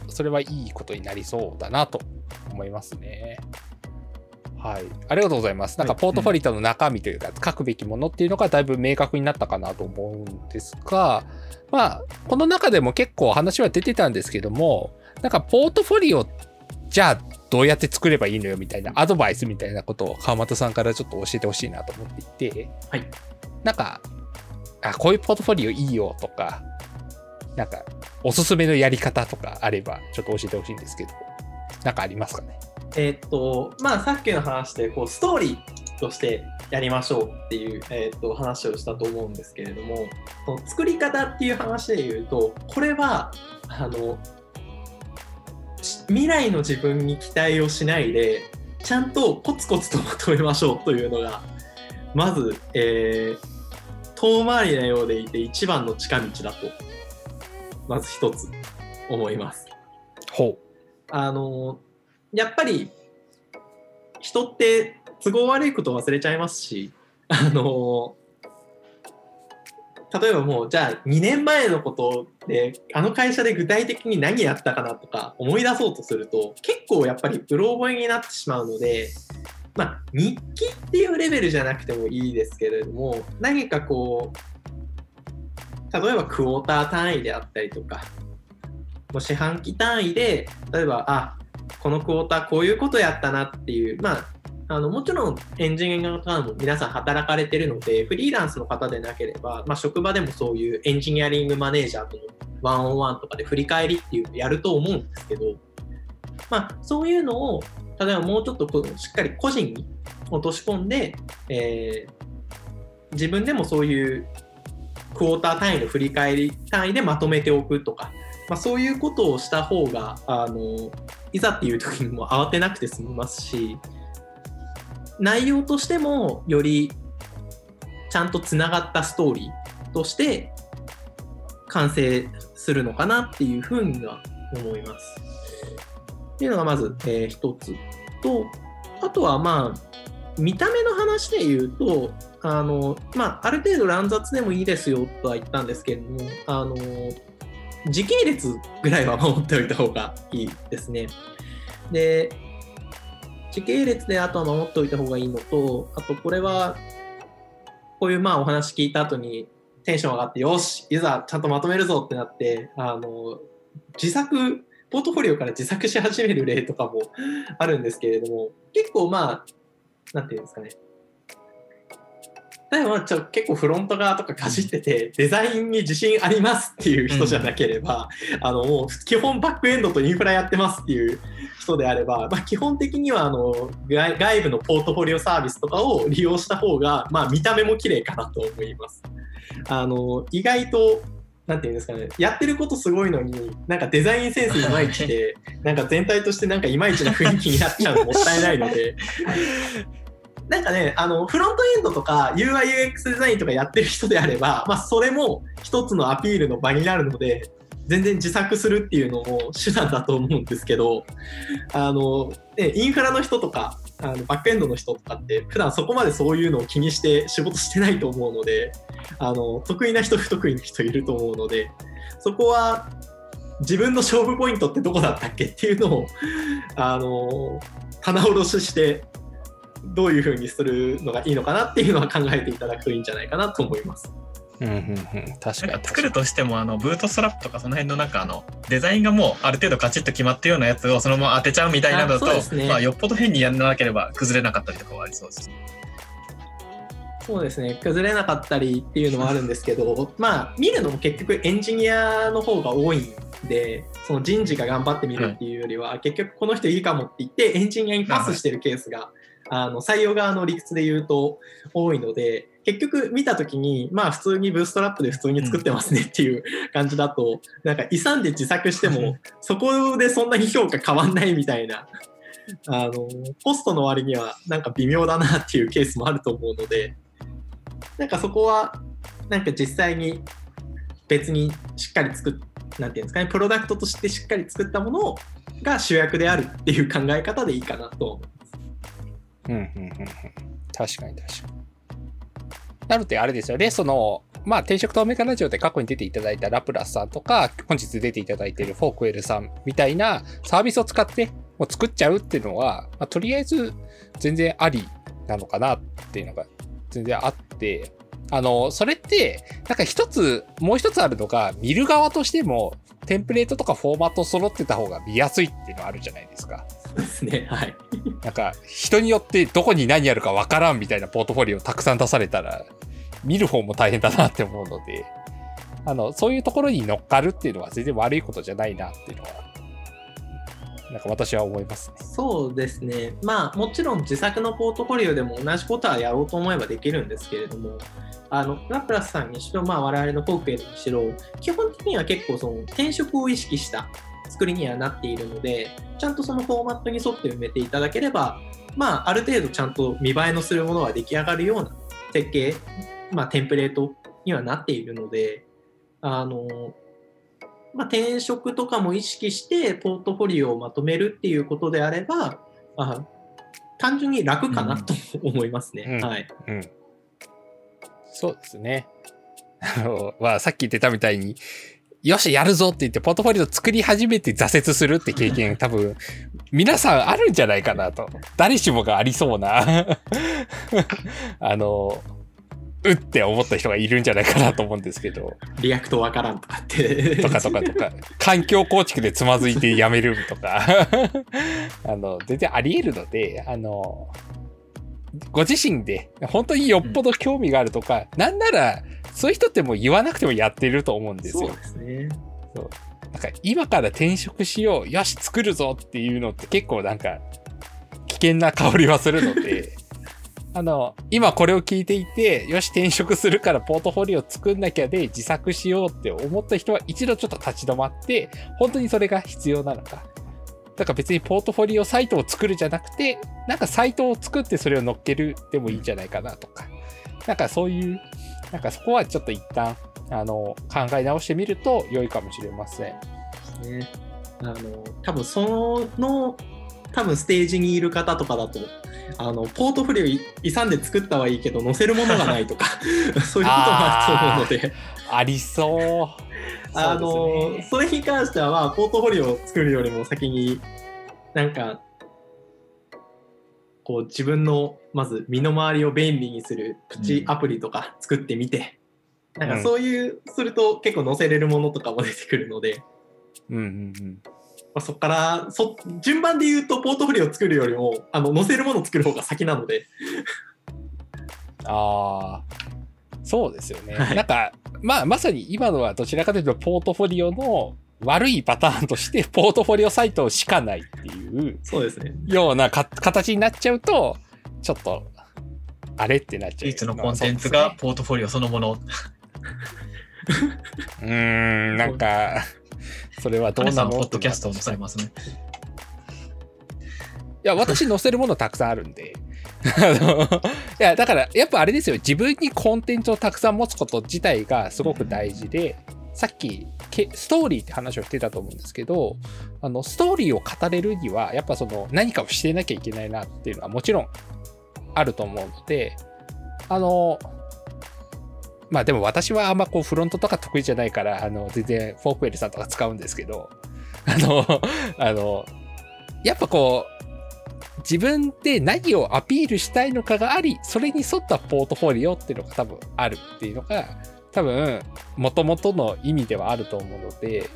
それはいいことになりそうだなと思いますね。はい。ありがとうございます。なんか、はいポートフォリオの中身というか、書くべきものっていうのがだいぶ明確になったかなと思うんですが、まあ、この中でも結構話は出てたんですけども、なんか、ポートフォリオ、じゃあ、どうやって作ればいいのよみたいなアドバイスみたいなことを川又さんからちょっと教えてほしいなと思っていて、はい。なんか、あ、こういうポートフォリオいいよとか、なんか、おすすめのやり方とかあれば、ちょっと教えてほしいんですけど、なんかありますかね？えーっとまあさっきの話でこうストーリーとしてやりましょうっていう、えーっと話をしたと思うんですけれどもその作り方っていう話で言うとこれはあのし未来の自分に期待をしないでちゃんとコツコツとまとめましょうというのがまず、えー遠回りなようでいて一番の近道だとまず一つ思います。ほあのやっぱり人って都合悪いこと忘れちゃいますしあの例えばもうじゃあ2年前のことであの会社で具体的に何やったかなとか思い出そうとすると結構やっぱりうろ覚えになってしまうのでまあ日記っていうレベルじゃなくてもいいですけれども何かこう例えばクォーター単位であったりとかもう四半期単位で例えばあこのクォーターこういうことやったなっていうまああのもちろんエンジニアの方も皆さん働かれてるので、フリーランスの方でなければ、まあ、職場でもそういうエンジニアリングマネージャーとのワンオンワンとかで振り返りっていうのをやると思うんですけど、まあ、そういうのを、例えばもうちょっとこうしっかり個人に落とし込んで、えー自分でもそういうクォーター単位の振り返り単位でまとめておくとか、まあ、そういうことをした方があのいざっていう時にも慌てなくて済みますし内容としてもよりちゃんとつながったストーリーとして完成するのかなっていうふうには思います。っていうのがまず、えー一つとあとはまあ見た目の話で言うとあの、まあ、ある程度乱雑でもいいですよとは言ったんですけれどもあの時系列ぐらいは守っておいた方がいいですね。で時系列であとは守っておいた方がいいのとあとこれはこういうまあお話聞いた後にテンション上がってよしいざちゃんとまとめるぞってなってあの自作ポートフォリオから自作し始める例とかもあるんですけれども結構まあなんていうんですかね例えばちょ結構フロント側とかかじっててデザインに自信ありますっていう人じゃなければ、あのもう基本バックエンドとインフラやってますっていう人であれば、まあ、基本的にはあの外外部のポートフォリオサービスとかを利用した方が、まあ、見た目も綺麗かなと思います。あの意外となんていうんですかね、やってることすごいのに、なんかデザインセンスいまいちで、なんか全体としてなんかいまいちな雰囲気になっちゃうのもったいないので、なんかね、あの、フロントエンドとか UIUX デザインとかやってる人であれば、まあ、それも一つのアピールの場になるので、全然自作するっていうのも手段だと思うんですけど、あの、ね、インフラの人とか、あのバックエンドの人とかって、普段そこまでそういうのを気にして仕事してないと思うので、あの、得意な人、不得意な人いると思うので、そこは自分の勝負ポイントってどこだったっけっていうのを、あの、棚卸しして、どういうふうにするのがいいのかなっていうのは考えていただくといいんじゃないかなと思います。うんうんうん、確かに作るとしてもあのブートストラップとかその辺のなんかあのデザインがもうある程度カチッと決まったようなやつをそのまま当てちゃうみたいなのだとあそうですねまあ、よっぽど変にやらなければ崩れなかったりとかはありそうです。そうですね、崩れなかったりっていうのはあるんですけど、まあ、見るのも結局エンジニアの方が多いんで、その人事が頑張ってみるっていうよりは、結局この人いいかもって言ってエンジニアにパスしてるケースが、あの採用側の理屈で言うと多いので、結局見たときに、まあ普通にブーストラップで普通に作ってますねっていう感じだと、なんか勇んで自作しても、そこでそんなに評価変わんないみたいな、あの、コストの割にはなんか微妙だなっていうケースもあると思うので、なんかそこは、なんか実際に別にしっかり作っ、なんていうんですかね、プロダクトとしてしっかり作ったものが主役であるっていう考え方でいいかなと。うんうんうん。確かに確かに。なので、あれですよね、その、まあ、転職透明化ラジオで過去に出ていただいた LAPRAS さんとか、本日出ていただいている Forkwell さんみたいなサービスを使ってもう作っちゃうっていうのは、まあ、とりあえず全然ありなのかなっていうのが全然あって、あの、それって、なんか一つ、もう一つあるのが、見る側としても、テンプレートとかフォーマット揃ってた方が見やすいっていうのはあるじゃないですか。そうですね、はい。なんか、人によってどこに何あるかわからんみたいなポートフォリオたくさん出されたら、見る方も大変だなって思うので、あの、そういうところに乗っかるっていうのは全然悪いことじゃないなっていうのは、なんか私は思いますね。そうですね。まあもちろん自作のポートフォリオでも同じことはやろうと思えばできるんですけれども、あのラプラスさんにしろ、まあ、我々のフォークエルにしろ、基本的には結構その転職を意識した作りにはなっているので、ちゃんとそのフォーマットに沿って埋めていただければ、まあある程度ちゃんと見栄えのするものが出来上がるような設計、まあテンプレートにはなっているので、あの、まあ、転職とかも意識してポートフォリオをまとめるっていうことであれば、あ単純に楽かなと思いますね。うんはい。うん。そうですね。あの、まあ、さっき言ってたみたいに、よし、やるぞって言って、ポートフォリオ作り始めて挫折するって経験、多分、皆さんあるんじゃないかなと。誰しもがありそうな、あの、うって思った人がいるんじゃないかなと思うんですけど、 React わからんとかって。とかとかとか、環境構築でつまずいてやめるとか、あの、全然あり得るので、あの、ご自身で本当によっぽど興味があるとか、なんならそういう人ってもう言わなくてもやってると思うんですよ。そうですね。なんか今から転職しよう、よし、作るぞっていうのって結構なんか危険な香りはするので、あの、今これを聞いていて、よし、転職するからポートフォリオ作んなきゃで自作しようって思った人は一度ちょっと立ち止まって、本当にそれが必要なのか。だから別にポートフォリオサイトを作るじゃなくて、なんかサイトを作ってそれを乗っけるでもいいんじゃないかなとか。なんかそういう、なんかそこはちょっと一旦、あの、考え直してみると良いかもしれません。ね、あの多分その多分ステージにいる方とかだとあのポートフォリオい勇んで作ったはいいけど載せるものがないとか そういうこともあると思うのでありそう。あのねそれに関しては、まあ、ポートフォリオを作るよりも先になんかこう自分のまず身の回りを便利にするプチアプリとか作ってみて、なんかそういう、すると結構載せれるものとかも出てくるので、うんうんうん。まあ、そこからそ順番で言うとポートフォリオを作るよりもあの載せるものを作る方が先なので。ああ、そうですよね。はい。なんか、まあ、まさに今のはどちらかというと、ポートフォリオの悪いパターンとして、ポートフォリオサイトしかないっていうそうですね。ようなか形になっちゃうと、ちょっと、あれってなっちゃう。唯一のコンテンツがポートフォリオそのもの。うーん、なんか、それはどうなんのポッドキャストを載せますね。いや、私載せるものたくさんあるんで。あのいや、だから、やっぱあれですよ。自分にコンテンツをたくさん持つこと自体がすごく大事で、さっき、けストーリーって話をしてたと思うんですけど、あの、ストーリーを語れるには、やっぱその、何かをしてなきゃいけないなっていうのはもちろんあると思うので、あの、まあでも私はあんまこうフロントとか得意じゃないから、あの、全然 Forkwell さんとか使うんですけど、あの、あの、やっぱこう、自分で何をアピールしたいのかがあり、それに沿ったポートフォリオっていうのが多分あるっていうのが、多分、元々の意味ではあると思うので、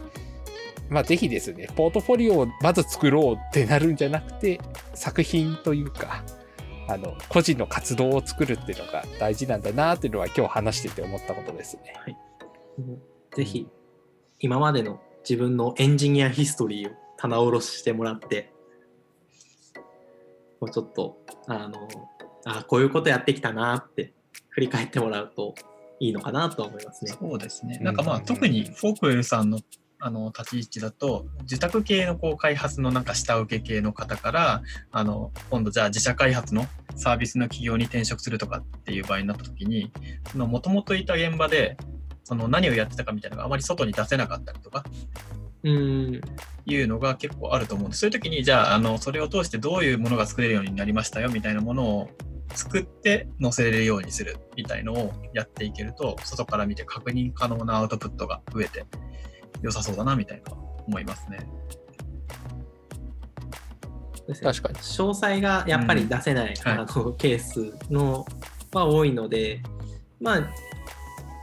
まあぜひですね、ポートフォリオをまず作ろうってなるんじゃなくて、作品というか、あの、個人の活動を作るっていうのが大事なんだなっていうのは今日話してて思ったことですね。ぜひ今までの自分のエンジニアヒストリーを棚卸ししてもらってもうちょっとあのあこういうことやってきたなって振り返ってもらうといいのかなとは思いますね。そうですね。うんなんかまあ、特に Forkwell さんのあの立ち位置だと、受託系のこう開発のなんか下請け系の方から、あの今度じゃあ自社開発のサービスの企業に転職するとかっていう場合になった時に、その元々いた現場で、その何をやってたかみたいなのがあまり外に出せなかったりとかうんいうのが結構あると思うんで、そういう時にじゃああのそれを通してどういうものが作れるようになりましたよみたいなものを作って載せれるようにするみたいのをやっていけると、外から見て確認可能なアウトプットが増えて良さそうだなみたいな思いますね。確かに。詳細がやっぱり出せない、はいあのケースのは多いのでまあ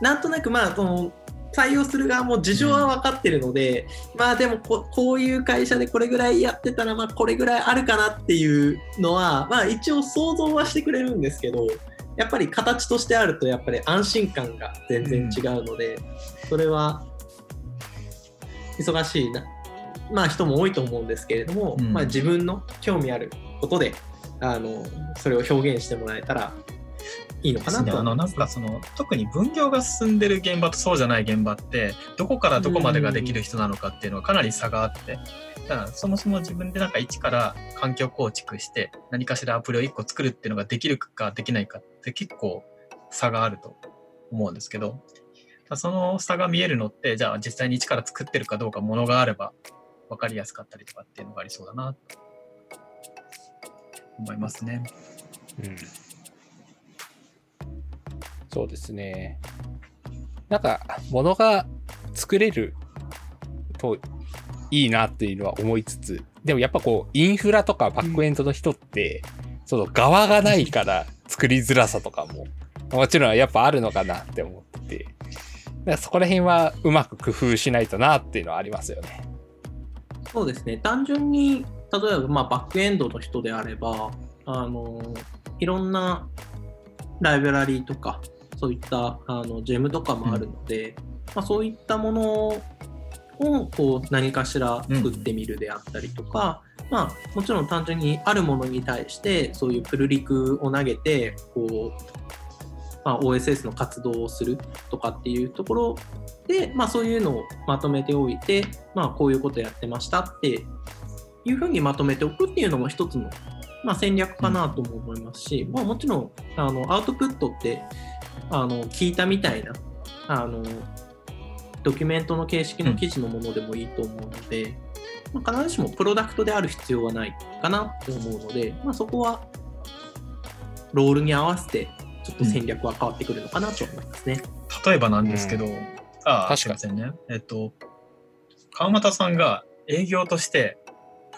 なんとなくまあその採用する側も事情は分かってるので、まあでもここういう会社でこれぐらいやってたらまあこれぐらいあるかなっていうのはまあ一応想像はしてくれるんですけどやっぱり形としてあるとやっぱり安心感が全然違うので、それは忙しいな。まあ人も多いと思うんですけれども、うん。まあ自分の興味あることであのそれを表現してもらえたらいいのかなと。はあのなんかその特に分業が進んでる現場とそうじゃない現場ってどこからどこまでができる人なのかっていうのはかなり差があってだからそもそも自分でなんか一から環境構築して何かしらアプリを1個作るっていうのができるかできないかって結構差があると思うんですけどだその差が見えるのってじゃあ実際に一から作ってるかどうかものがあれば分かりやすかったりとかっていうのがありそうだなと思いますね。うんそうですね。なんか、物が作れるといいなっていうのは思いつつ、でもやっぱこう、インフラとかバックエンドの人って、その側がないから作りづらさとかも、もちろんやっぱあるのかなって思ってて、だからそこら辺はうまく工夫しないとなっていうのはありますよね。そうですね単純に例えばまあバックエンドの人であればあのいろんなライブラリーとか、そういったあのジェムとかもあるので、まあ、そういったものをこう何かしら作ってみるであったりとか、まあ、もちろん単純にあるものに対してそういうプルリクを投げてこう、まあ、OSS の活動をするとかっていうところで、まあ、そういうのをまとめておいて、まあ、こういうことやってましたっていうふうにまとめておくっていうのも一つの、まあ、戦略かなとも思いますし、まあ、もちろんあのアウトプットってあの聞いたみたいなあのドキュメントの形式の記事のものでもいいと思うので、まあ、必ずしもプロダクトである必要はないかなと思うので、まあ、そこはロールに合わせてちょっと戦略は変わってくるのかなと思いますね。例えばなんですけど、うん。ああ、確かに。すいませんね。えっと、川又さんが営業として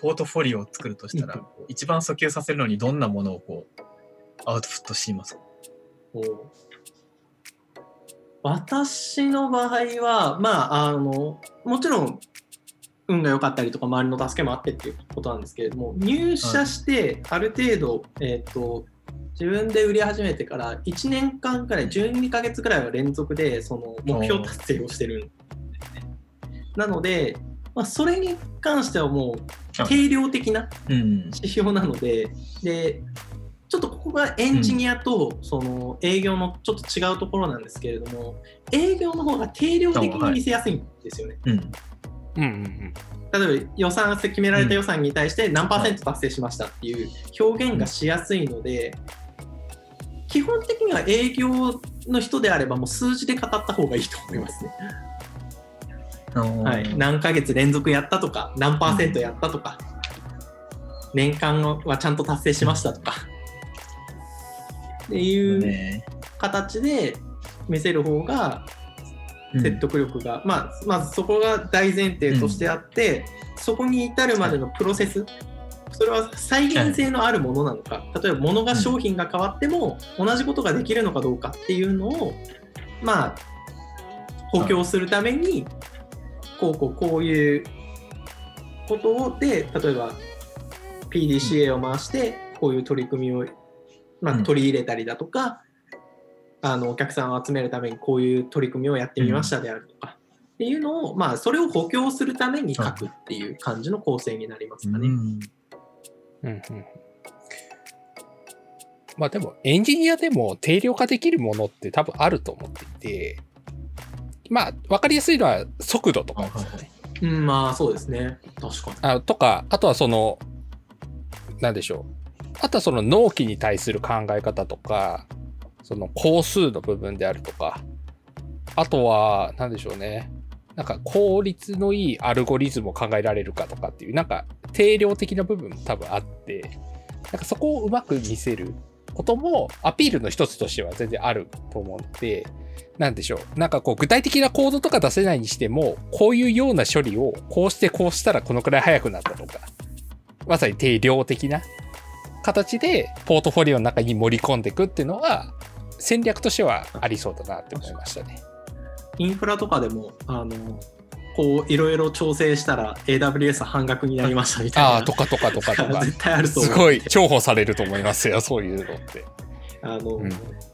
ポートフォリオを作るとしたら、うん。一番訴求させるのにどんなものをこう、アウトプットします？か私の場合は、まあ、あの、もちろん、運が良かったりとか、周りの助けもあってっていうことなんですけれども、入社して、ある程度、えっ、と、自分で売り始めてから1年間くらい、12ヶ月くらいは連続で、その目標達成をしてるんですね。なので、まあ、それに関してはもう、定量的なうん。指標なので、で、ちょっとここがエンジニアとその営業のちょっと違うところなんですけれども、営業の方が定量的に見せやすいんですよね。うん。うんうんうん。例えば予算、決められた予算に対して何パーセント達成しましたっていう表現がしやすいので、基本的には営業の人であればもう数字で語った方がいいと思いますね。はい、何ヶ月連続やったとか、何パーセントやったとか、年間はちゃんと達成しましたとか、っていうね。形で見せる方がうん。説得力が、まあ、まずそこが大前提としてあって、そこに至るまでのプロセス、それは再現性のあるものなのか、例えば物が商品が変わっても同じことができるのかどうかっていうのを、まあ、補強するために、こうこうこういうことで、例えば PDCA を回して、こういう取り組みを、まあ、うん。取り入れたりだとか、あのお客さんを集めるためにこういう取り組みをやってみましたであるとか、っていうのを、まあ、それを補強するために書くっていう感じの構成になりますかね。うんうんうんまあでもエンジニアでも定量化できるものって多分あると思っていて、まあ分かりやすいのは速度とかですよね。うん、まあそうですね。確かに。あとか、あとはその、なんでしょう。あとはその納期に対する考え方とか、その工数の部分であるとか、あとは、なんでしょうね。なんか効率のいいアルゴリズムを考えられるかとかっていう、なんか定量的な部分も多分あって、なんかそこをうまく見せることもアピールの一つとしては全然あると思うので、なんでしょう。なんかこう具体的なコードとか出せないにしても、こういうような処理をこうしてこうしたらこのくらい早くなったとか、まさに定量的な形でポートフォリオの中に盛り込んでいくっていうのは戦略としてはありそうだなって思いましたね。インフラとかでも、あの、こういろいろ調整したら AWS 半額になりましたみたいな。ああ、とかとかとかとか。絶対あると思う。すごい重宝されると思いますよ、そういうのって。あの、うん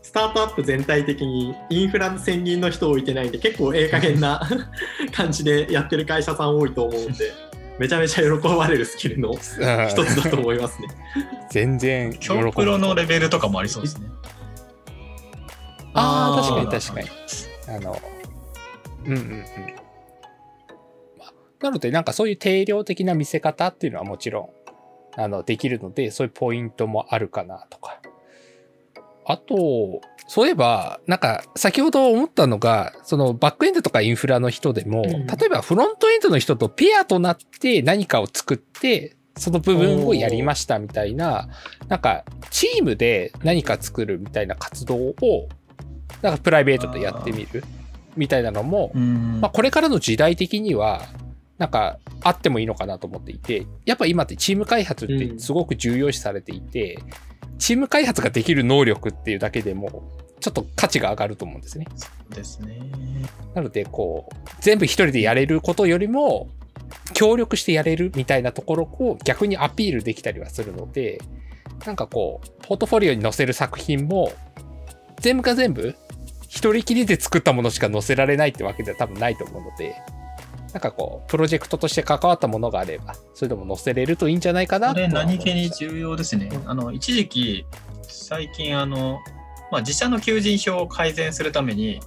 スタートアップ全体的にインフラ専任の人置いてないんで結構ええ加減な 感じでやってる会社さん多いと思うんでめちゃめちゃ喜ばれるスキルの一つだと思いますね。全然喜ぶ京プロのレベルとかもありそうですね。ああ、確かに確かに。あの、うんうんうん。まあなので、なんかそういう定量的な見せ方っていうのはもちろん、あの、できるので、そういうポイントもあるかなとか。あと、そういえば、なんか、先ほど思ったのが、そのバックエンドとかインフラの人でも、うん例えばフロントエンドの人とペアとなって何かを作って、その部分をやりましたみたいな、なんか、チームで何か作るみたいな活動を、なんかプライベートでやってみるみたいなのも、うんまあ、これからの時代的には、なんか、あってもいいのかなと思っていて、やっぱ今ってチーム開発ってすごく重要視されていて、チーム開発ができる能力っていうだけでも、ちょっと価値が上がると思うんですね。ですね。なので、こう、全部一人でやれることよりも、協力してやれるみたいなところを逆にアピールできたりはするので、なんかこう、ポートフォリオに載せる作品も、全部が全部、一人きりで作ったものしか載せられないってわけでは多分ないと思うので、なんかこう、プロジェクトとして関わったものがあれば、それでも載せれるといいんじゃないかなことれ何気に重要ですね。あの、一時期、最近、あの、まあ、自社の求人票を改善するために、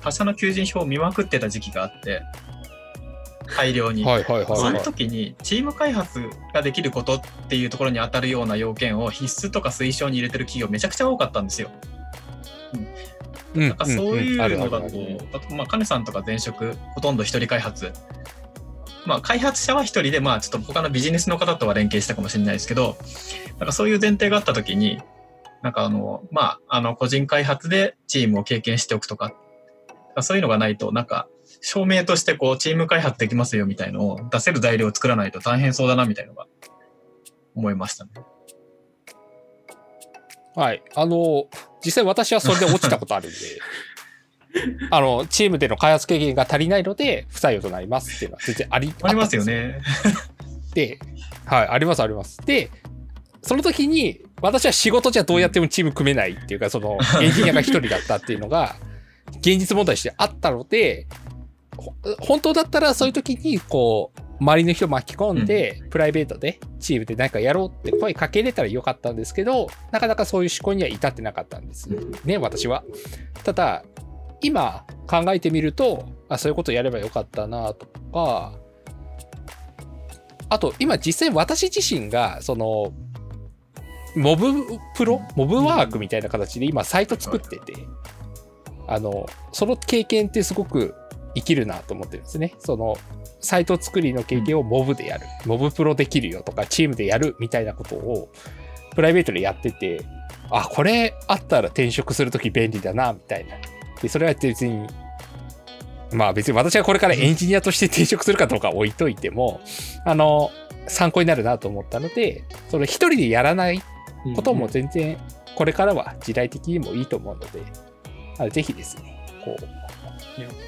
他社の求人票を見まくってた時期があって、大量に。はいはいはい、そのはい。時にチーム開発ができることっていうところに当たるような要件を必須とか推奨に入れてる企業めちゃくちゃ多かったんですよ。うんなんかそういうのだと、あとまあ、カネさんとか前職、ほとんど一人開発。まあ、開発者は一人で、まあ、ちょっと他のビジネスの方とは連携したかもしれないですけど、なんかそういう前提があったときに、なんかあの、まあ、あの、個人開発でチームを経験しておくとか、そういうのがないと、なんか、証明としてこう、チーム開発できますよみたいのを出せる材料を作らないと大変そうだなみたいのが思いましたね。はい。あの、実際私はそれで落ちたことあるんで、あの、チームでの開発経験が足りないので、不採用となりますっていうのは全然ありありますよね。ではい、ありますあります。で、その時に、私は仕事じゃどうやってもチーム組めないっていうか、その、エンジニアが一人だったっていうのが、現実問題としてあったので、ほ本当だったらそういう時に、こう、周りの人巻き込んで、プライベートでチームで何かやろうって声かけれたらよかったんですけど、なかなかそういう思考には至ってなかったんですね、私は。ただ、今考えてみると、あ、そういうことやればよかったなとか、あと、今実際私自身が、その、モブプロモブワークみたいな形で今サイト作ってて、あの、その経験ってすごく生きるなと思ってるんですね。その、サイト作りの経験をモブでやる。モブプロできるよとか、チームでやるみたいなことを、プライベートでやってて、あ、これあったら転職するとき便利だな、みたいな。で、それは別に、まあ別に私はこれからエンジニアとして転職するかどうかは置いといても、あの、参考になるなと思ったので、その一人でやらないことも全然これからは時代的にもいいと思うので、あぜひですね、こう、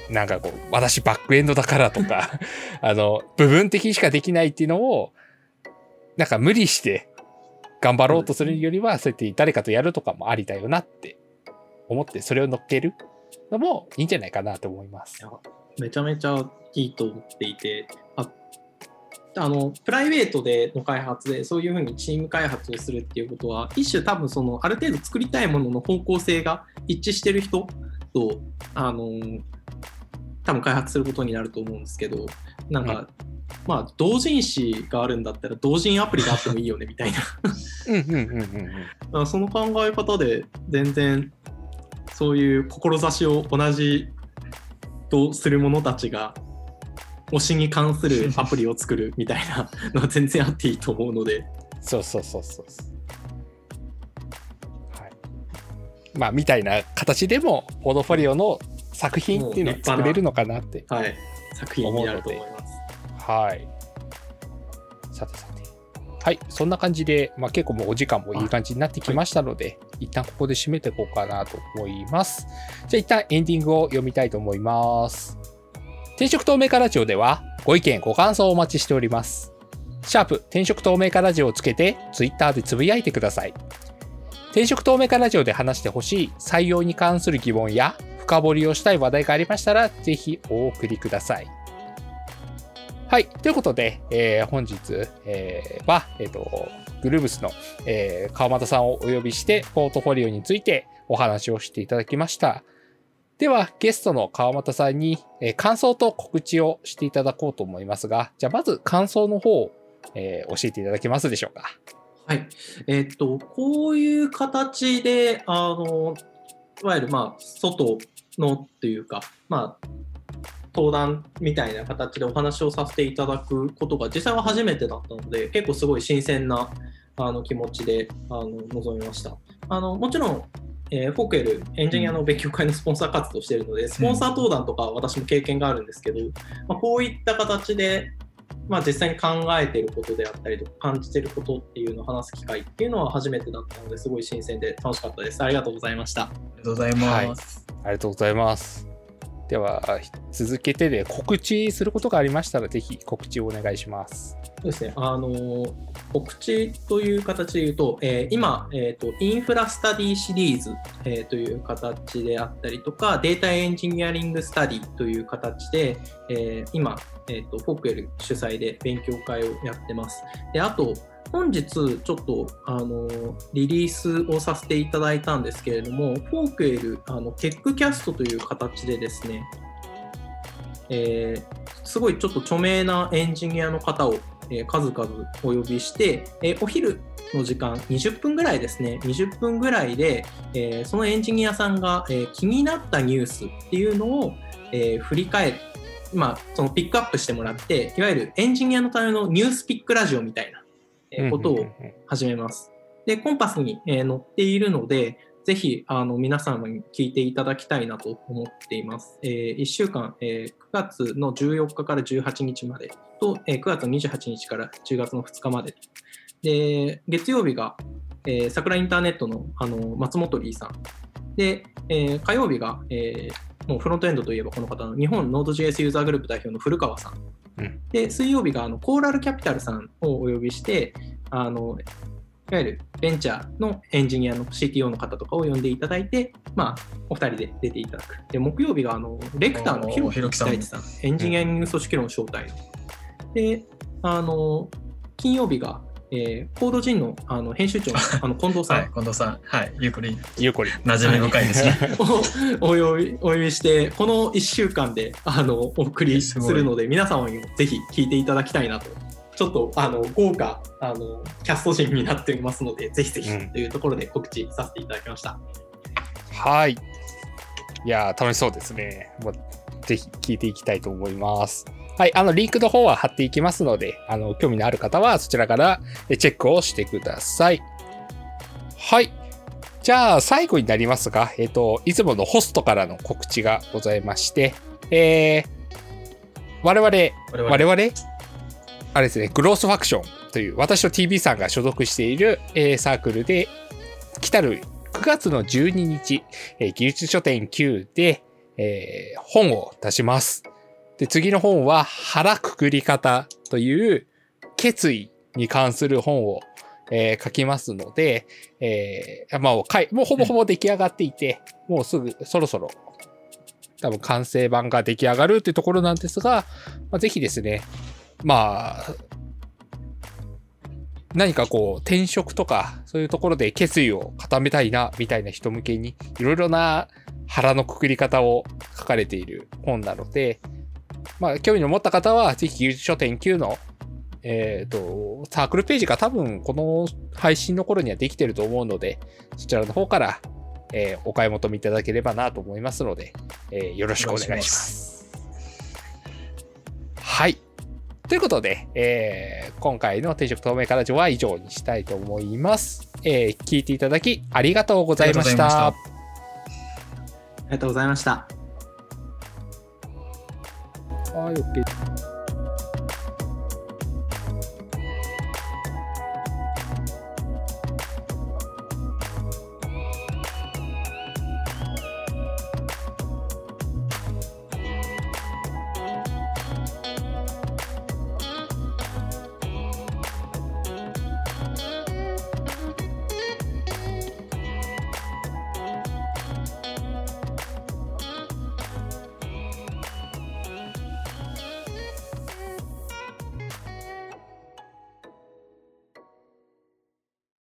なんかこう、私バックエンドだからとか、あの、部分的にしかできないっていうのを、なんか無理して頑張ろうとするよりは、そうやって誰かとやるとかもありだよなって思って、それを乗っけるのもいいんじゃないかなと思います。めちゃめちゃいいと思っていてああのプライベートでの開発でそういうふうにチーム開発をするっていうことは一種多分そのある程度作りたいものの方向性が一致してる人とあの多分開発することになると思うんですけどなんか、まあ同人誌があるんだったら同人アプリがあってもいいよねみたいなその考え方で全然そういう志を同じとする者たちが推しに関する アプリを作るみたいなのは全然あっていいと思うのでそうそうそうそう。はい。まあ、みたいな形でも、ポートフォリオの作品っていうのは作れるのかなって。はい作品になると思います。はい。さてさて。はい。そんな感じで、まあ結構もうお時間もいい感じになってきましたので、一旦ここで締めていこうかなと思います。じゃあ一旦エンディングを読みたいと思います。転職透明化ラジオでは、ご意見、ご感想をお待ちしております。シャープ転職透明化ラジオをつけて、ツイッターでつぶやいてください。転職透明化ラジオで話してほしい採用に関する疑問や、深掘りをしたい話題がありましたら、ぜひお送りください。はい。ということで、えー本日、えーは、えっ、と、グルーブスの、えー川又さんをお呼びして、ポートフォリオについてお話をしていただきました。では、ゲストの川又さんに、えー感想と告知をしていただこうと思いますが、じゃあまず感想の方を、えー教えていただけますでしょうか？はい。えーっと、こういう形で、あの、いわゆる、まあ、外のっていうか、まあ、登壇みたいな形でお話をさせていただくことが実際は初めてだったので、結構すごい新鮮なあの気持ちであの臨みました。あのもちろん、えーフォークエルエンジニアの勉強会のスポンサー活動をしているので、スポンサー登壇とか私も経験があるんですけど、まあ、こういった形でまあ、実際に考えていることであったりとか感じていることっていうのを話す機会っていうのは初めてだったのですごい新鮮で楽しかったです。ありがとうございました。ありがとうございます。ありがとうございます。では、続けてで告知することがありましたら、ぜひ告知をお願いします。そうですね、あの告知という形で言うと、えー今、えーと、 Infra Study シリーズ、えーという形であったりとか、 Data Engineering Study という形で、えー今、えーと、フォークエル主催で勉強会をやってます。であと本日ちょっとあのリリースをさせていただいたんですけれども、フォークエルあのテックキャストという形でですね、えーすごいちょっと著名なエンジニアの方を、えー数々お呼びして、えーお昼の時間20分ぐらいですね20分ぐらいで、えそのエンジニアさんが、え気になったニュースっていうのを、え振り返ってまあ、そのピックアップしてもらっていわゆるエンジニアのためのニュースピックラジオみたいな、ことを始めます。で、コンパスに、えー載っているので、ぜひあの皆様に聞いていただきたいなと思っています。え1週間、えー9月の14日から18日までと、えー9月の28日から10月の2日までと。で、月曜日が、えー桜インターネットのあの松本リーさん。で、えー火曜日が、えーもうフロントエンドといえばこの方の日本 Node.js ユーザーグループ代表の古川さん。うんで、水曜日があのコーラルキャピタルさんをお呼びして、あのいわゆるベンチャーのエンジニアの CTO の方とかを呼んでいただいて、まあ、お二人で出ていただく。で、木曜日があのレクターのひろきさん大地さん、エンジニアリング組織論招待の。で、あの、金曜日が、えーコードジンのあの編集長のあの近藤さんはい、近藤さん。はい、ゆっくり。ゆうこりん。馴染み深いですね。をお呼びお呼びして、この1週間であのお送りするので、皆様にもぜひ聞いていただきたいなと。ちょっとあの豪華あのキャスト陣になっていますので、ぜひぜひうんというところで告知させていただきました。はい。いやー、楽しそうですね。もうぜひ聞いていきたいと思います。はい。あの、リンクの方は貼っていきますので、あの、興味のある方はそちらからえチェックをしてください。はい。じゃあ、最後になりますが、えっ、と、いつものホストからの告知がございまして、えー、我々、我我々？あれですね、グロースファクションという、私と TV さんが所属している、えーサークルで、来たる9月の12日、えー技術書店9で、えー本を出します。で、次の本は、腹くくり方という決意に関する本を、えー書きますので、えーまあ、かいもうほぼほぼ出来上がっていて、もうすぐ、そろそろ、多分完成版が出来上がるっていうところなんですが、まあ、ぜひですね、まあ、何かこう転職とかそういうところで決意を固めたいなみたいな人向けにいろいろな腹のくくり方を書かれている本なので、まあ、興味の持った方はぜひ技術書店9のえっ、と、サークルページが多分この配信の頃にはできてると思うので、そちらの方から、えーお買い求めいただければなと思いますので、えーよろしくお願いします。はい。ということで、えー今回の転職透明化ラジオは以上にしたいと思います。えー聞いていただきありがとうございました。ありがとうございました。はい、OK。